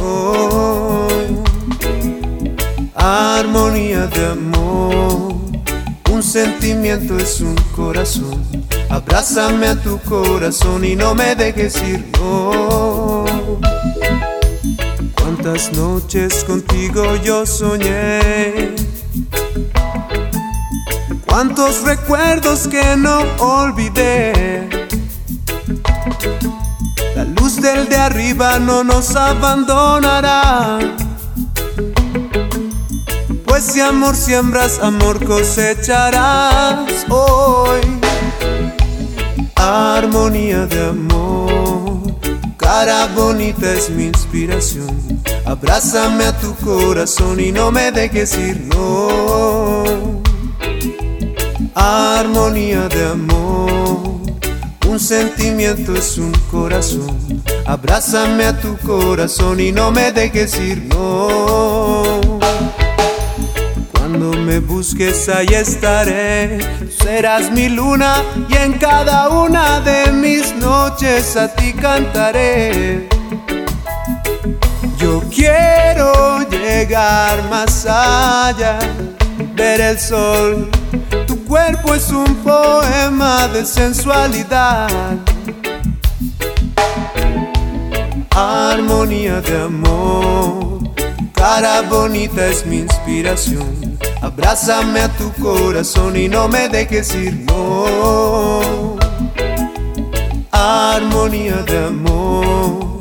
S9: No.
S10: Armonía de amor, un sentimiento es un corazón. Abrázame a tu corazón y no me dejes ir, no. Cuántas noches contigo yo soñé. Cuántos recuerdos que no olvidé. Del de arriba no nos abandonará. Pues si amor siembras, amor cosecharás hoy. Armonía de amor, cara bonita es mi inspiración. Abrázame a tu corazón y no me dejes ir, no. Armonía de amor, un sentimiento es un corazón. Abrázame a tu corazón y no me dejes ir, no. Cuando me busques ahí estaré, serás mi luna y en cada una de mis noches a ti cantaré. Yo quiero llegar más allá, ver el sol. Tu cuerpo es un poema de sensualidad. Armonía de amor, cara bonita es mi inspiración. Abrázame a tu corazón y no me dejes ir, no. Armonía de amor,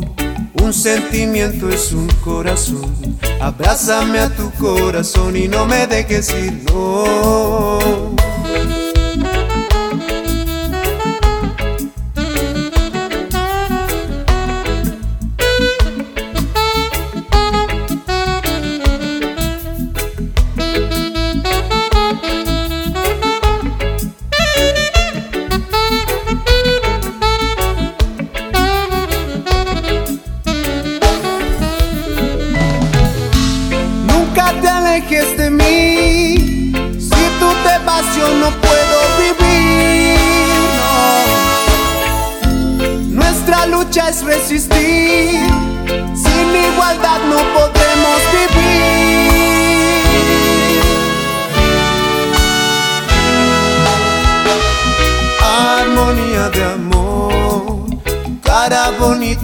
S10: un sentimiento es un corazón. Abrázame a tu corazón y no me dejes ir, no.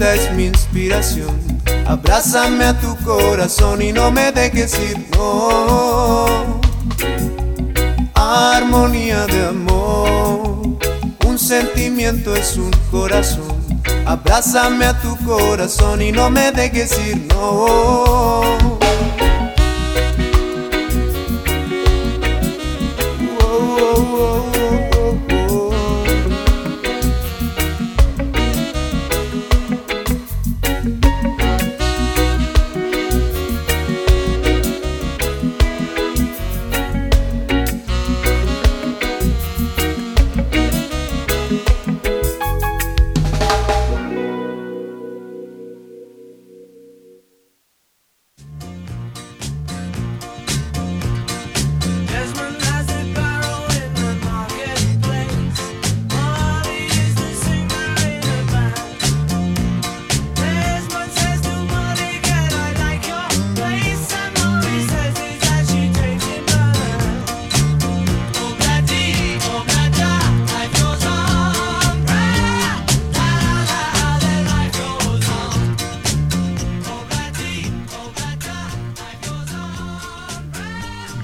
S10: Es mi inspiración. Abrázame a tu corazón y no me dejes ir, no. Armonía de amor, un sentimiento es un corazón. Abrázame a tu corazón y no me dejes ir, no.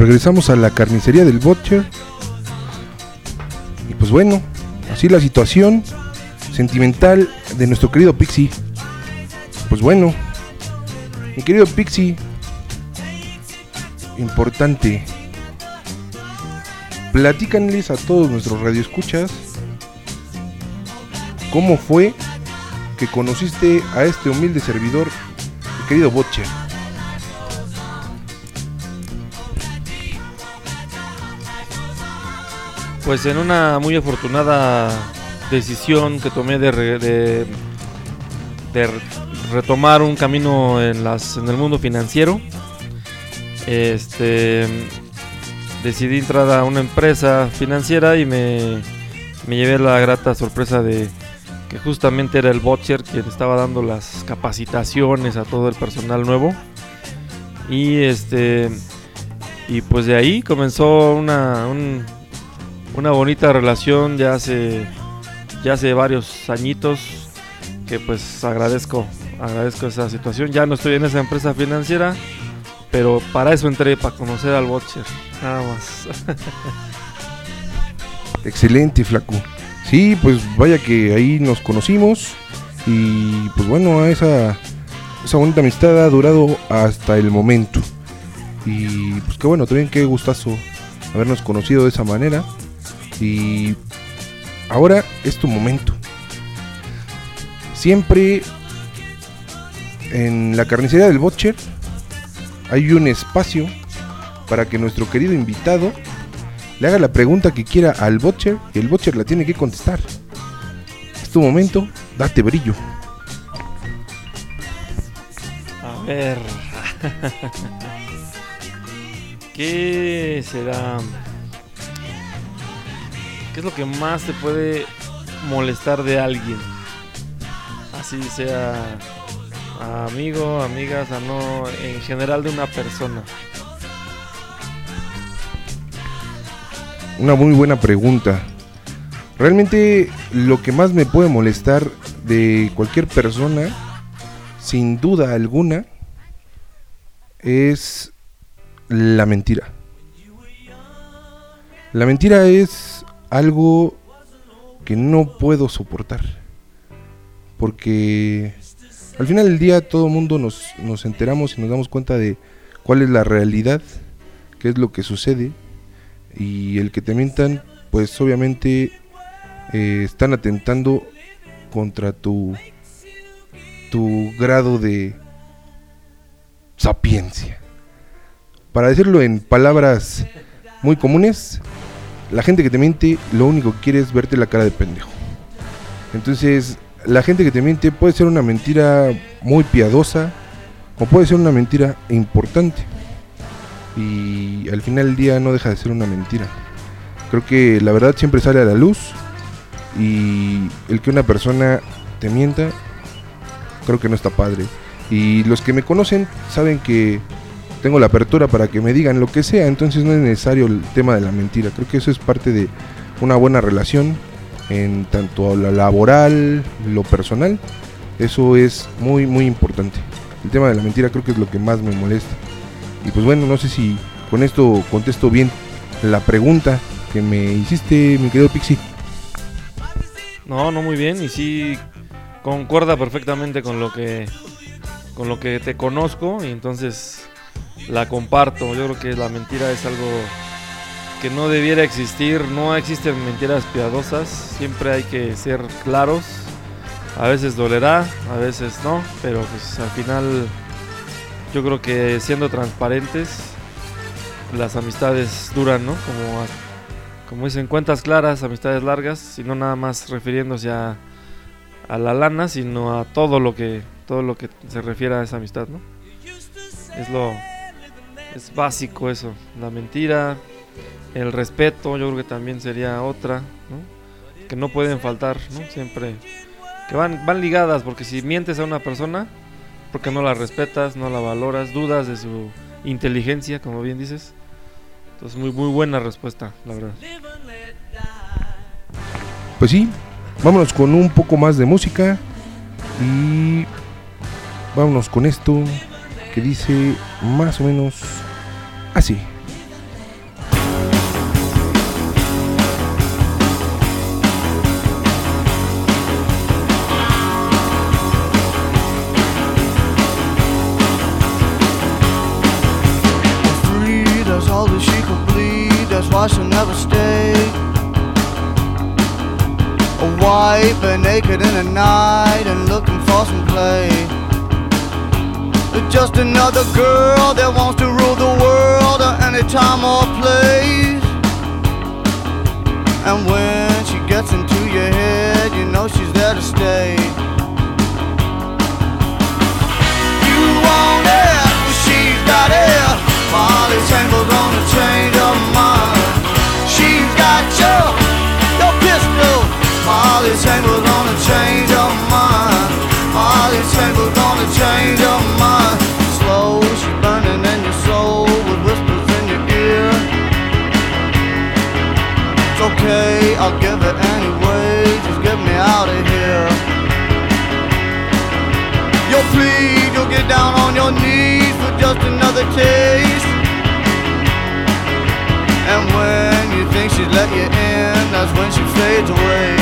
S4: Regresamos a la carnicería del Butcher. Y pues bueno, así la situación sentimental de nuestro querido Pixie. Pues bueno, mi querido Pixie, importante. Platícanles a todos nuestros radioescuchas cómo fue que conociste a este humilde servidor, mi querido Butcher.
S6: Pues en una muy afortunada decisión que tomé de, de, de re- retomar un camino en, las, en el mundo financiero. Este, decidí entrar a una empresa financiera y me, me llevé la grata sorpresa de que justamente era el Butcher quien estaba dando las capacitaciones a todo el personal nuevo. Y este y pues de ahí comenzó una, un- una bonita relación ya hace ya hace varios añitos que pues agradezco agradezco esa situación. Ya no estoy en esa empresa financiera, pero para eso entré para conocer al Butcher, nada más.
S4: Excelente, flaco. Sí, pues vaya que ahí nos conocimos y pues bueno, esa, esa bonita amistad ha durado hasta el momento. Y pues qué bueno, también qué gustazo habernos conocido de esa manera. Y ahora es tu momento. Siempre en la carnicería del Butcher hay un espacio para que nuestro querido invitado le haga la pregunta que quiera al Butcher y el Butcher la tiene que contestar. Es tu momento, date brillo.
S6: A ver. ¿Qué será? ¿Qué es lo que más te puede molestar de alguien? Así sea amigo, amigas, o no, en general de una persona.
S4: Una muy buena pregunta. Realmente lo que más me puede molestar de cualquier persona, sin duda alguna, es la mentira. La mentira es algo que no puedo soportar. Porque al final del día todo el mundo nos, nos enteramos y nos damos cuenta de cuál es la realidad, qué es lo que sucede. Y el que te mientan, pues obviamente eh, están atentando contra tu, tu grado de sapiencia. Para decirlo en palabras muy comunes, la gente que te miente lo único que quiere es verte la cara de pendejo. Entonces, la gente que te miente puede ser una mentira muy piadosa o puede ser una mentira importante. Y al final del día no deja de ser una mentira. Creo que la verdad siempre sale a la luz y el que una persona te mienta, creo que no está padre. Y los que me conocen saben que tengo la apertura para que me digan lo que sea, entonces no es necesario el tema de la mentira. Creo que eso es parte de una buena relación en tanto lo laboral, lo personal. Eso es muy, muy importante. El tema de la mentira creo que es lo que más me molesta. Y pues bueno, no sé si con esto contesto bien la pregunta que me hiciste, mi querido Pixie.
S6: No, no muy bien y sí concuerda perfectamente con lo que con lo que te conozco entonces la comparto. Yo creo que la mentira es algo que no debiera existir, no existen mentiras piadosas, siempre hay que ser claros. A veces dolerá, a veces no, pero pues al final yo creo que siendo transparentes las amistades duran, ¿no? Como como dicen, cuentas claras, amistades largas, y no nada más refiriéndose a, a la lana, sino a todo lo que todo lo que se refiere a esa amistad, ¿no? Es lo es básico eso, la mentira, el respeto, yo creo que también sería otra, ¿no? Que no pueden faltar, ¿no? Siempre que van van ligadas porque si mientes a una persona porque no la respetas, no la valoras, dudas de su inteligencia, como bien dices. Entonces muy muy buena respuesta, la verdad.
S4: Pues sí, vámonos con un poco más de música y vámonos con esto que dice más o menos así.
S11: why she'll never stay. A wife and naked in the night and looking for some play. Just another girl that wants to rule the world at any time or place. And when she gets into your head, you know she's there to stay. You want it, she's got it. Molly's tangled on a chain of mine. She's got your, your pistol. Molly's tangled the taste. And when you think she'd let you in, that's when she fades away.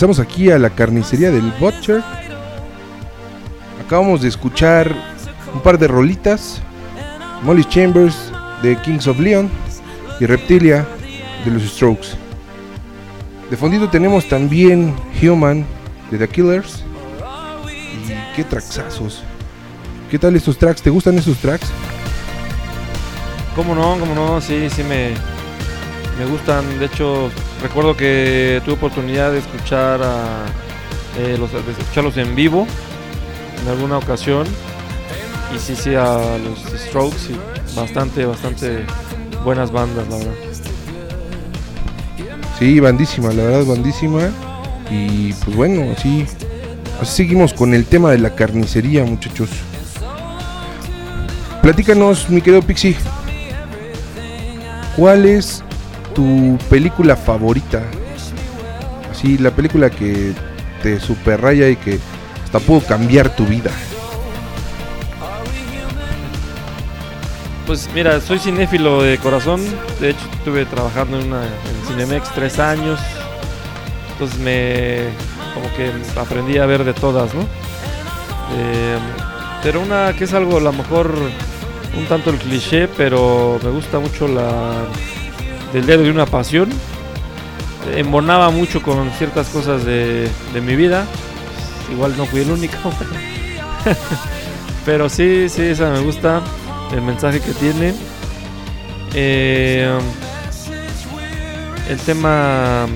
S4: Regresamos aquí a la carnicería del Butcher. Acabamos de escuchar un par de rolitas. Molly Chambers de Kings of Leon y Reptilia de los Strokes. De fondito tenemos también Human de The Killers. Y qué traxazos. ¿Qué tal estos tracks? ¿Te gustan estos tracks?
S6: ¿Cómo no? ¿Cómo no? Sí, sí me, me gustan. De hecho, recuerdo que tuve oportunidad de escuchar a, eh, los, de escucharlos en vivo en alguna ocasión. Y sí, sí, a los Strokes. y bastante, bastante buenas bandas, la verdad.
S4: Sí, bandísima, la verdad, bandísima. Y pues bueno, así, así seguimos con el tema de la carnicería, muchachos. Platícanos, mi querido Pixie. ¿Cuál es tu película favorita? Así, la película que te super raya y que hasta pudo cambiar tu vida.
S6: Pues mira, soy cinéfilo de corazón. De hecho, estuve trabajando en, una, en Cinemex tres años. Entonces me como que aprendí a ver de todas, ¿no? Eh, pero una que es algo a lo mejor un tanto el cliché, pero me gusta mucho la del dedo de una pasión. Embonaba mucho con ciertas cosas de, mi vida. Igual no fui el único. pero sí, sí, esa me gusta. El mensaje que tiene. Eh, el tema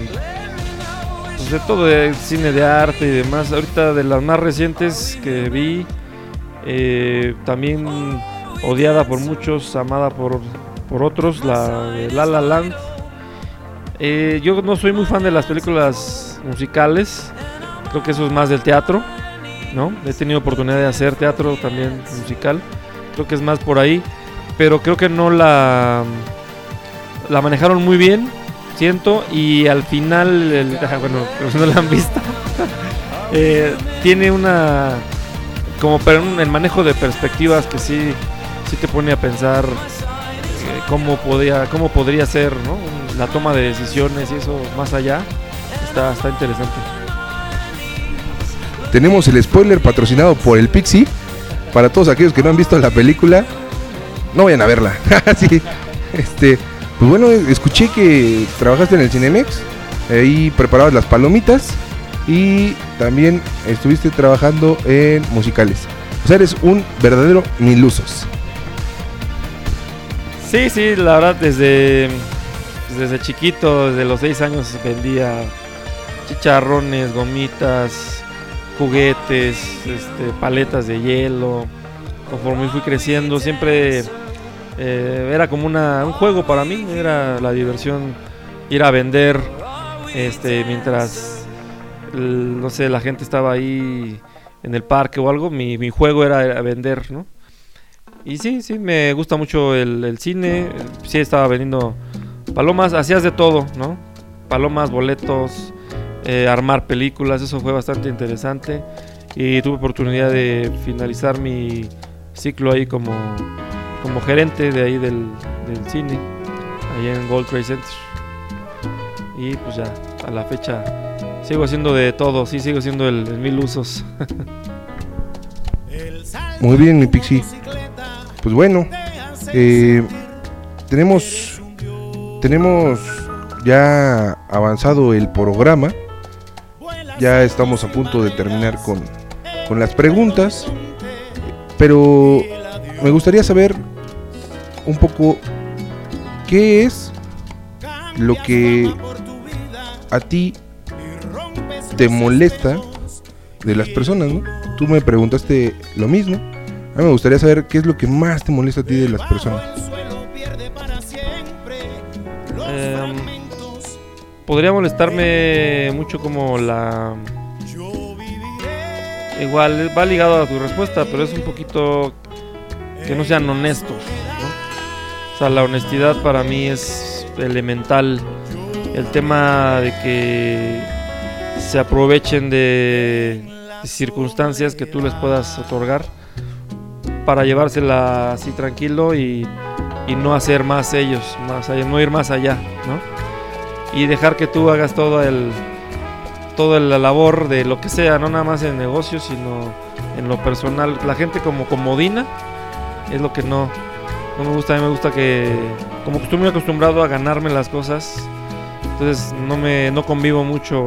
S6: pues, de todo de cine de arte y demás. Ahorita de las más recientes que vi. eh, también odiada por muchos, amada por, por otros, la de La La Land. Eh, yo no soy muy fan de las películas musicales, creo que eso es más del teatro, ¿no? He tenido oportunidad de hacer teatro también musical, creo que es más por ahí, pero creo que no la, la manejaron muy bien, siento, y al final, el- bueno, pero si no la han visto, eh, tiene una como el manejo de perspectivas que sí, sí te pone a pensar cómo podría, cómo podría ser, ¿no? La toma de decisiones y eso más allá está, está interesante.
S4: Tenemos el spoiler patrocinado por el Pixie. Para todos aquellos que no han visto la película, no vayan a verla. Sí, este, pues bueno, escuché que trabajaste en el Cinemex. Ahí preparabas las palomitas. Y también estuviste trabajando en musicales. O sea, eres un verdadero milusos.
S6: Sí, sí, la verdad desde, desde chiquito, desde los 6 años vendía chicharrones, gomitas, juguetes, este, paletas de hielo. Conforme fui creciendo, siempre eh, era como una, un juego para mí, era la diversión ir a vender este, mientras, no sé, la gente estaba ahí en el parque o algo, mi, mi juego era vender, ¿no? Y sí, sí, me gusta mucho el, el cine. Sí, estaba vendiendo palomas. Hacías de todo, ¿no? Palomas, boletos, eh, armar películas. Eso fue bastante interesante. Y tuve oportunidad de finalizar mi ciclo ahí como, como gerente de ahí del, del cine. Ahí en Gold Trade Center. Y pues ya, a la fecha sigo haciendo de todo. Sí, sigo siendo el, el mil usos.
S4: Muy bien, mi Pixie. Pues bueno, eh, tenemos, tenemos ya avanzado el programa. Ya estamos a punto de terminar con, con las preguntas. Pero me gustaría saber un poco qué es lo que a ti te molesta de las personas, ¿no? Tú me preguntaste lo mismo. A mí me gustaría saber qué es lo que más te molesta a ti de las personas.
S6: Em, podría molestarme mucho como la... Igual va ligado a tu respuesta, pero es un poquito que no sean honestos. ¿no? O sea, la honestidad para mí es elemental. El tema de que se aprovechen de circunstancias que tú les puedas otorgar para llevársela así tranquilo y, y no hacer más ellos, más allá, no ir más allá, ¿no? Y dejar que tú hagas todo el toda la labor de lo que sea, no nada más en negocios, sino en lo personal. La gente como comodina es lo que no, no me gusta. A mí me gusta que, como estoy muy acostumbrado a ganarme las cosas, entonces no me no convivo mucho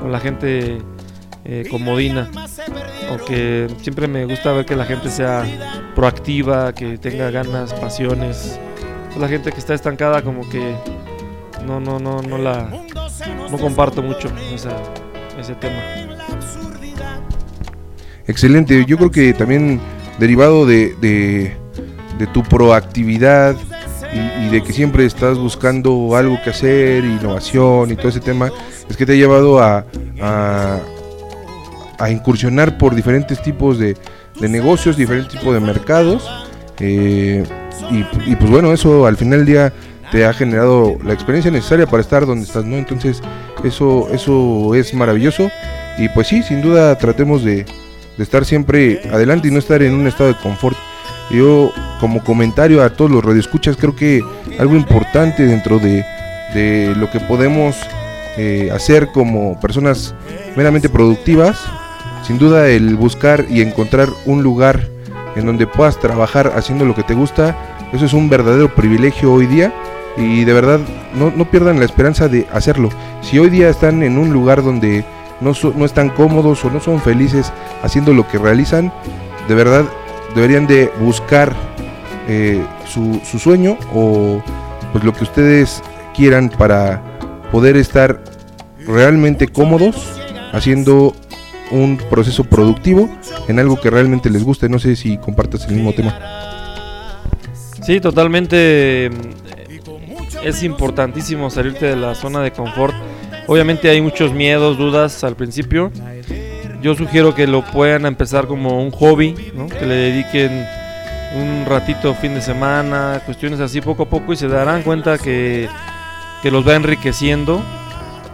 S6: con la gente eh, comodina. Aunque siempre me gusta ver que la gente sea proactiva, que tenga ganas, pasiones. La gente que está estancada como que no, no, no, no la no comparto mucho esa- ese tema.
S4: Excelente, yo creo que también derivado de, de- tu proactividad y, y de que siempre estás buscando algo que hacer, innovación y todo ese tema, es que te ha llevado a, a, a incursionar por diferentes tipos de, de negocios, diferentes tipos de mercados. eh, y, pues bueno, eso al final del día te ha generado la experiencia necesaria para estar donde estás, ¿no? Entonces, eso, eso es maravilloso. Y pues sí, sin duda tratemos de, de estar siempre adelante y no estar en un estado de confort. Yo, como comentario a todos los radioescuchas, creo que algo importante dentro de, de lo que podemos eh, hacer como personas meramente productivas, sin duda el buscar y encontrar un lugar en donde puedas trabajar haciendo lo que te gusta, eso es un verdadero privilegio hoy día y de verdad no, no pierdan la esperanza de hacerlo. Si hoy día están en un lugar donde no, no están cómodos o no son felices haciendo lo que realizan, de verdad deberían de buscar eh, su, su sueño o pues lo que ustedes quieran para poder estar realmente cómodos haciendo un proceso productivo en algo que realmente les guste. No sé si compartas el mismo tema.
S6: Sí, totalmente. mm, Es importantísimo salirte de la zona de confort. Obviamente hay muchos miedos, dudas al principio. Yo sugiero que lo puedan empezar como un hobby, que le dediquen un ratito fin de semana, cuestiones así poco a poco y se darán cuenta que, que los va enriqueciendo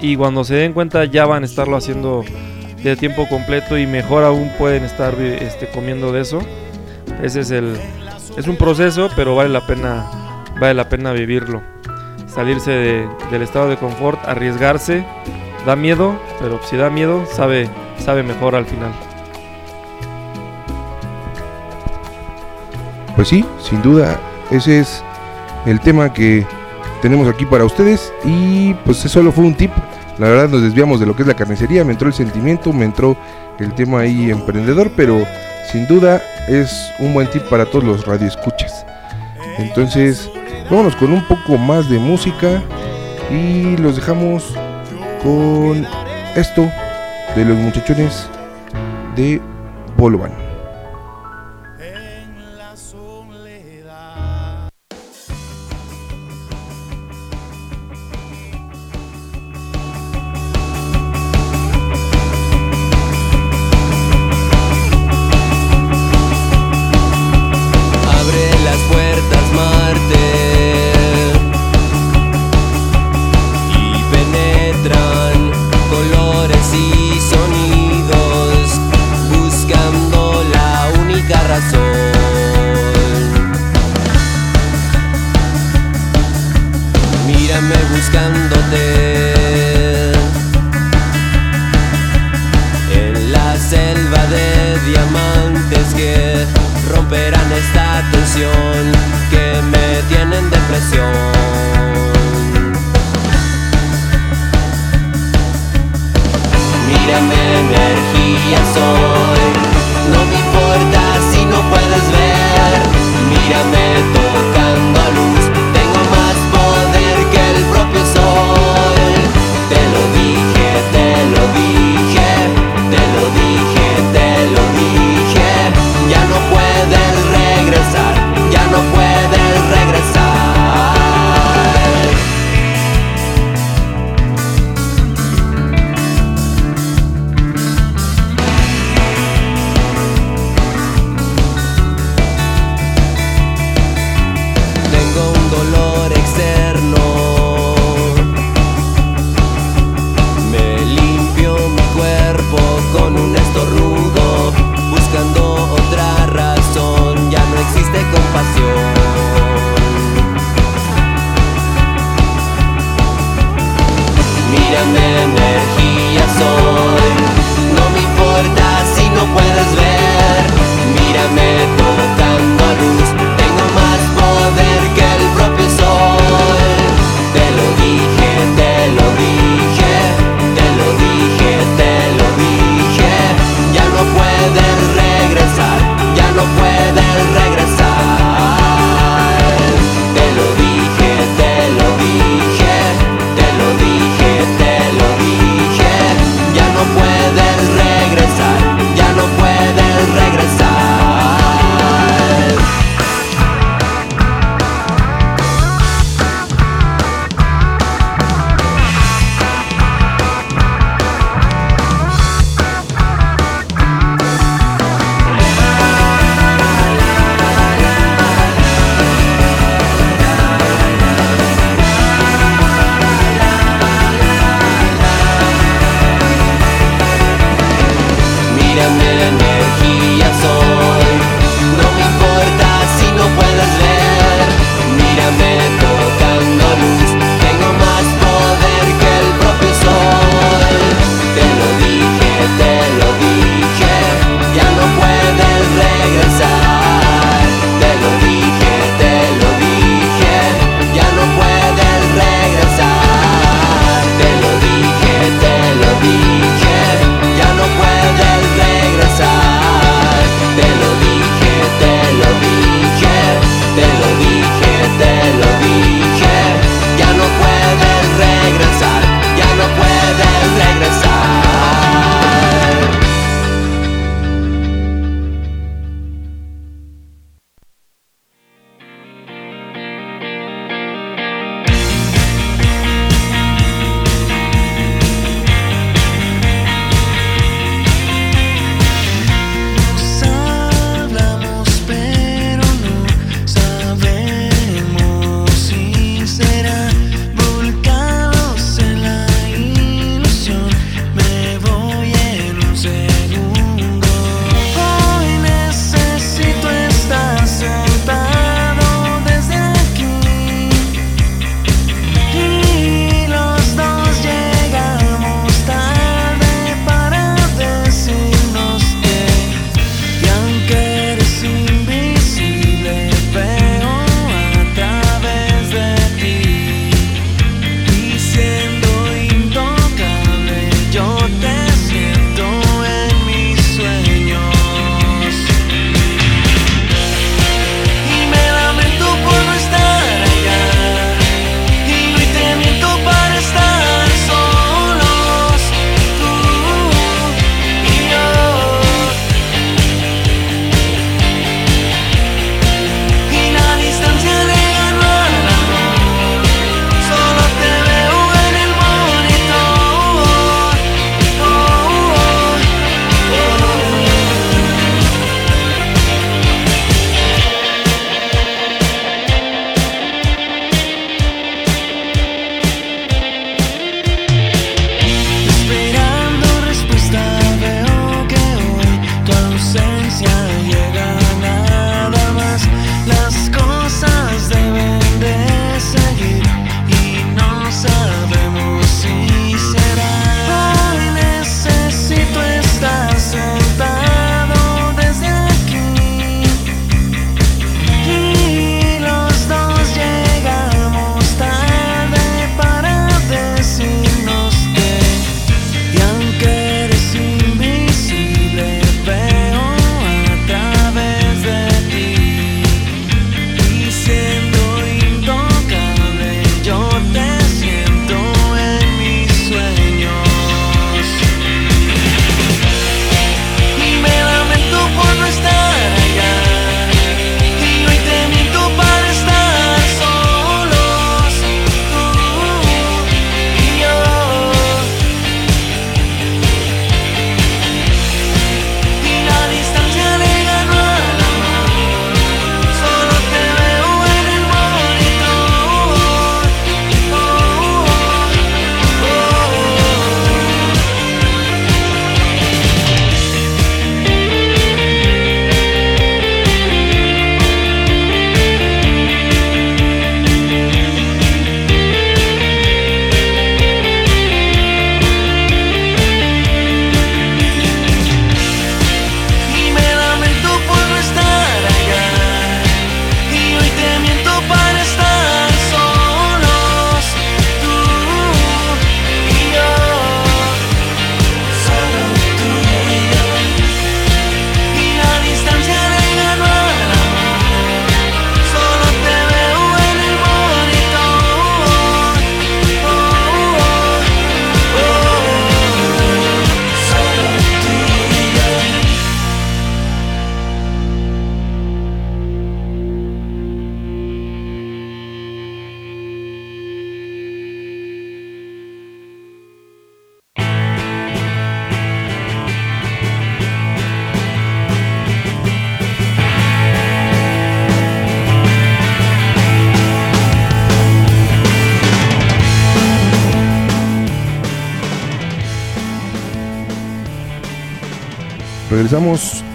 S6: y cuando se den cuenta ya van a estarlo haciendo de tiempo completo y mejor aún pueden estar este, comiendo de eso. Ese es el es un proceso, pero vale la pena vale la pena vivirlo. Salirse de- del estado de confort, arriesgarse, da miedo, pero si da miedo, sabe sabe mejor al final.
S4: Pues sí, sin duda, ese es el tema que tenemos aquí para ustedes y pues eso solo fue un tip. La verdad nos desviamos de lo que es la carnicería, me entró el sentimiento, me entró el tema ahí emprendedor, pero sin duda es un buen tip para todos los radioescuchas. Entonces, vámonos con un poco más de música y los dejamos con esto de los muchachones de Bolovan.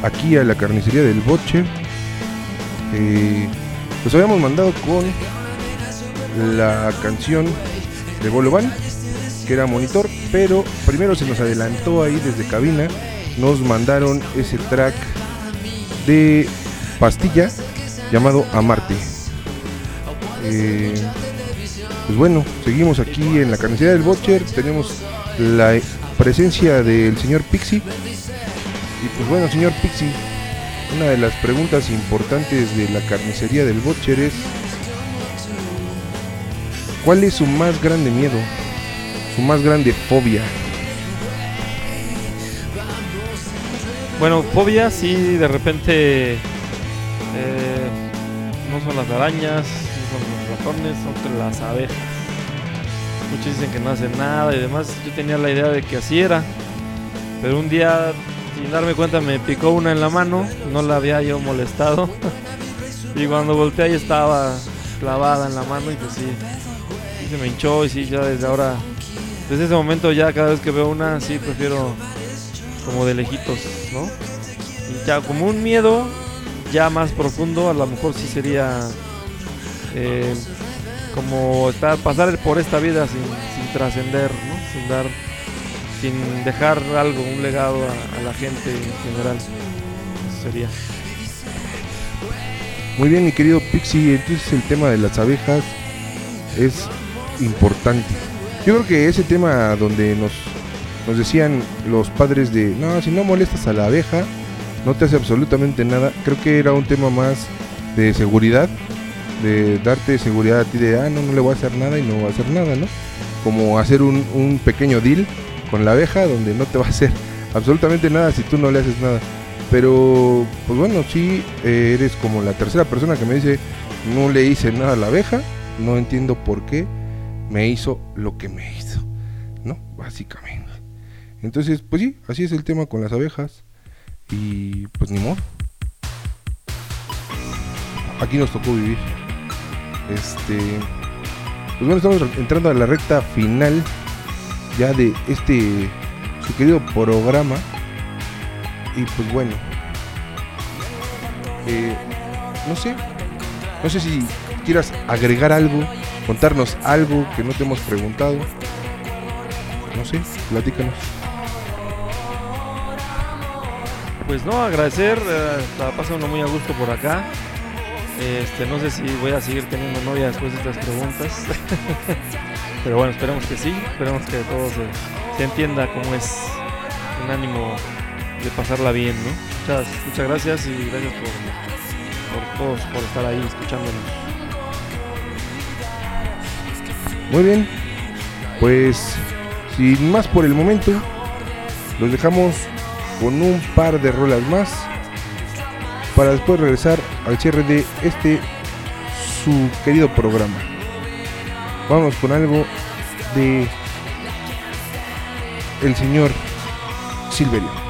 S4: Aquí a la carnicería del Butcher. Eh, habíamos mandado con la canción de Bolovan, que era monitor, pero primero se nos adelantó ahí desde cabina. Nos mandaron ese track de pastilla llamado Amarte. Eh, pues bueno, seguimos aquí en la carnicería del Butcher. Tenemos la presencia del señor. Y pues bueno, señor Pixie, una de las preguntas importantes de la carnicería del Butcher es ¿Cuál es su más grande miedo? Su más grande fobia.
S6: Bueno, fobia sí, de repente eh, no son las arañas, no son los ratones, son las abejas. Muchos dicen que no hacen nada y demás. Yo tenía la idea de que así era. Pero un día, sin darme cuenta, me picó una en la mano. No la había yo molestado. y cuando volteé ahí estaba clavada en la mano y pues sí, sí se me hinchó y sí, ya desde ahora, desde ese momento ya cada vez que veo una, sí prefiero como de lejitos, ¿no? Y ya como un miedo ya más profundo, a lo mejor sí sería eh, como estar, pasar por esta vida sin trascender, ¿no? Sin dar, sin dejar algo, un legado a, la gente en general. Sería.
S4: Muy bien, mi querido Pixie, entonces el tema de las abejas es importante. Yo creo que ese tema donde nos, nos decían los padres de, no, si no molestas a la abeja, no te hace absolutamente nada, creo que era un tema más de seguridad, de darte seguridad a ti de, ah, no, no le voy a hacer nada y no voy a hacer nada, ¿no? Como hacer un pequeño deal con la abeja donde no te va a hacer absolutamente nada si tú no le haces nada. Pero, pues bueno, sí, eh, eres como la tercera persona que me dice, no le hice nada a la abeja, no entiendo por qué me hizo lo que me hizo, ¿no? Básicamente. Entonces, pues sí, así es el tema con las abejas. Y pues ni modo. Aquí nos tocó vivir. Este. Pues bueno, estamos entrando a la recta final ya de este su querido programa. Y pues bueno. eh, no sé. No sé si quieras agregar algo, contarnos algo que no te hemos preguntado. No sé, platícanos.
S6: Pues no, agradecer, eh, está pasando muy a gusto por acá. Este, no sé si voy a seguir teniendo novia después de estas preguntas. Pero bueno, esperemos que sí, esperemos que todo se, se entienda cómo es un ánimo de pasarla bien, ¿no? Muchas, muchas gracias y gracias por, por todos por estar ahí escuchándonos.
S4: Muy bien. Pues sin más por el momento, los dejamos con un par de rolas más para después regresar al cierre de este su querido programa. Vamos con algo de el señor Silverio.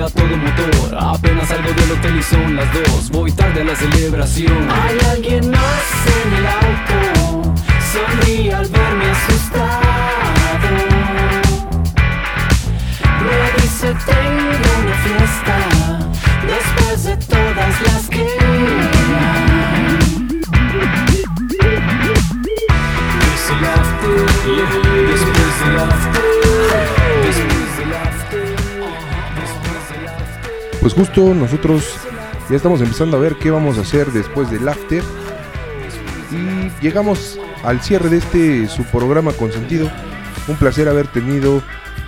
S12: a todo motor. Apenas salgo del hotel y son las dos. Voy tarde a la celebración.
S13: Hay alguien más en el auto. Sonríe al verme asustado. Me dice tengo una fiesta Después de todas las que
S12: Después del after.
S4: Pues justo nosotros ya estamos empezando a ver qué vamos a hacer después del after. Y llegamos al cierre de este su programa consentido. Un placer haber tenido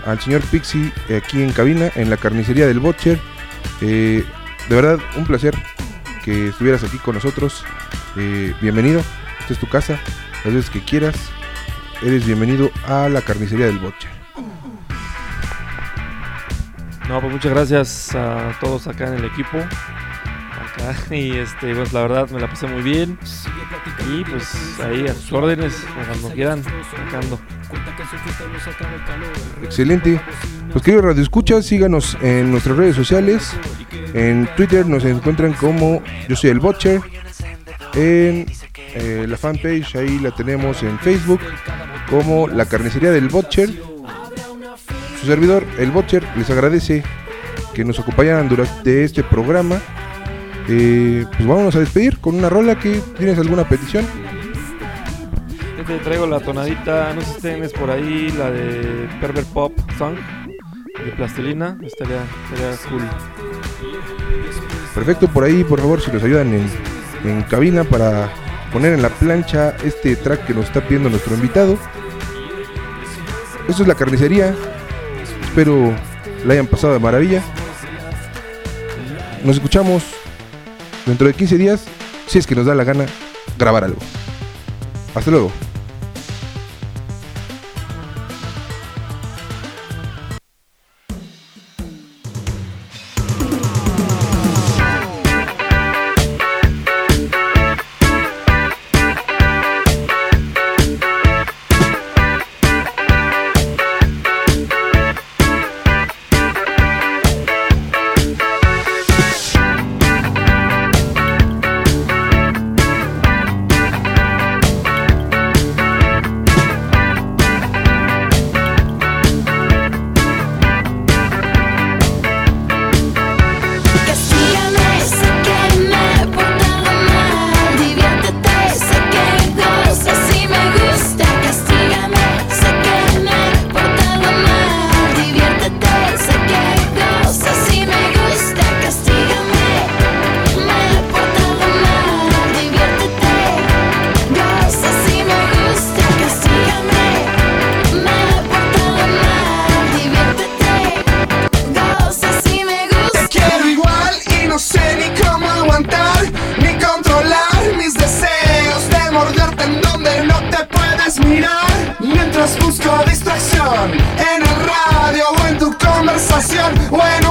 S4: al señor Pixie aquí en cabina, en la carnicería del Butcher. Eh, de verdad, un placer que estuvieras aquí con nosotros. Eh, bienvenido, esta es tu casa, las veces que quieras. Eres bienvenido a la carnicería del Butcher.
S6: No, pues muchas gracias a todos acá en el equipo. Acá, y este, pues la verdad me la pasé muy bien. Y pues ahí a sus órdenes, cuando quieran, acá ando.
S4: Excelente. Pues queridos Radio Escucha, síganos en nuestras redes sociales. En Twitter nos encuentran como Yo soy el Butcher. En eh, la fanpage, ahí la tenemos en Facebook, como La Carnicería del Butcher. Su servidor, el Butcher, les agradece que nos acompañaran durante este programa. Eh, pues vámonos a despedir con una rola que tienes alguna petición.
S6: Yo te traigo la tonadita, no sé si tienes por ahí la de Pervert Pop Song de Plastilina, estaría, estaría cool.
S4: Perfecto, por ahí, por favor, si nos ayudan en, en cabina para poner en la plancha este track que nos está pidiendo nuestro invitado. Esto es la carnicería. Espero la hayan pasado de maravilla. Nos escuchamos dentro de 15 días, si es que nos da la gana grabar algo. Hasta luego.
S14: Mientras busco distracción en el radio o en tu conversación O en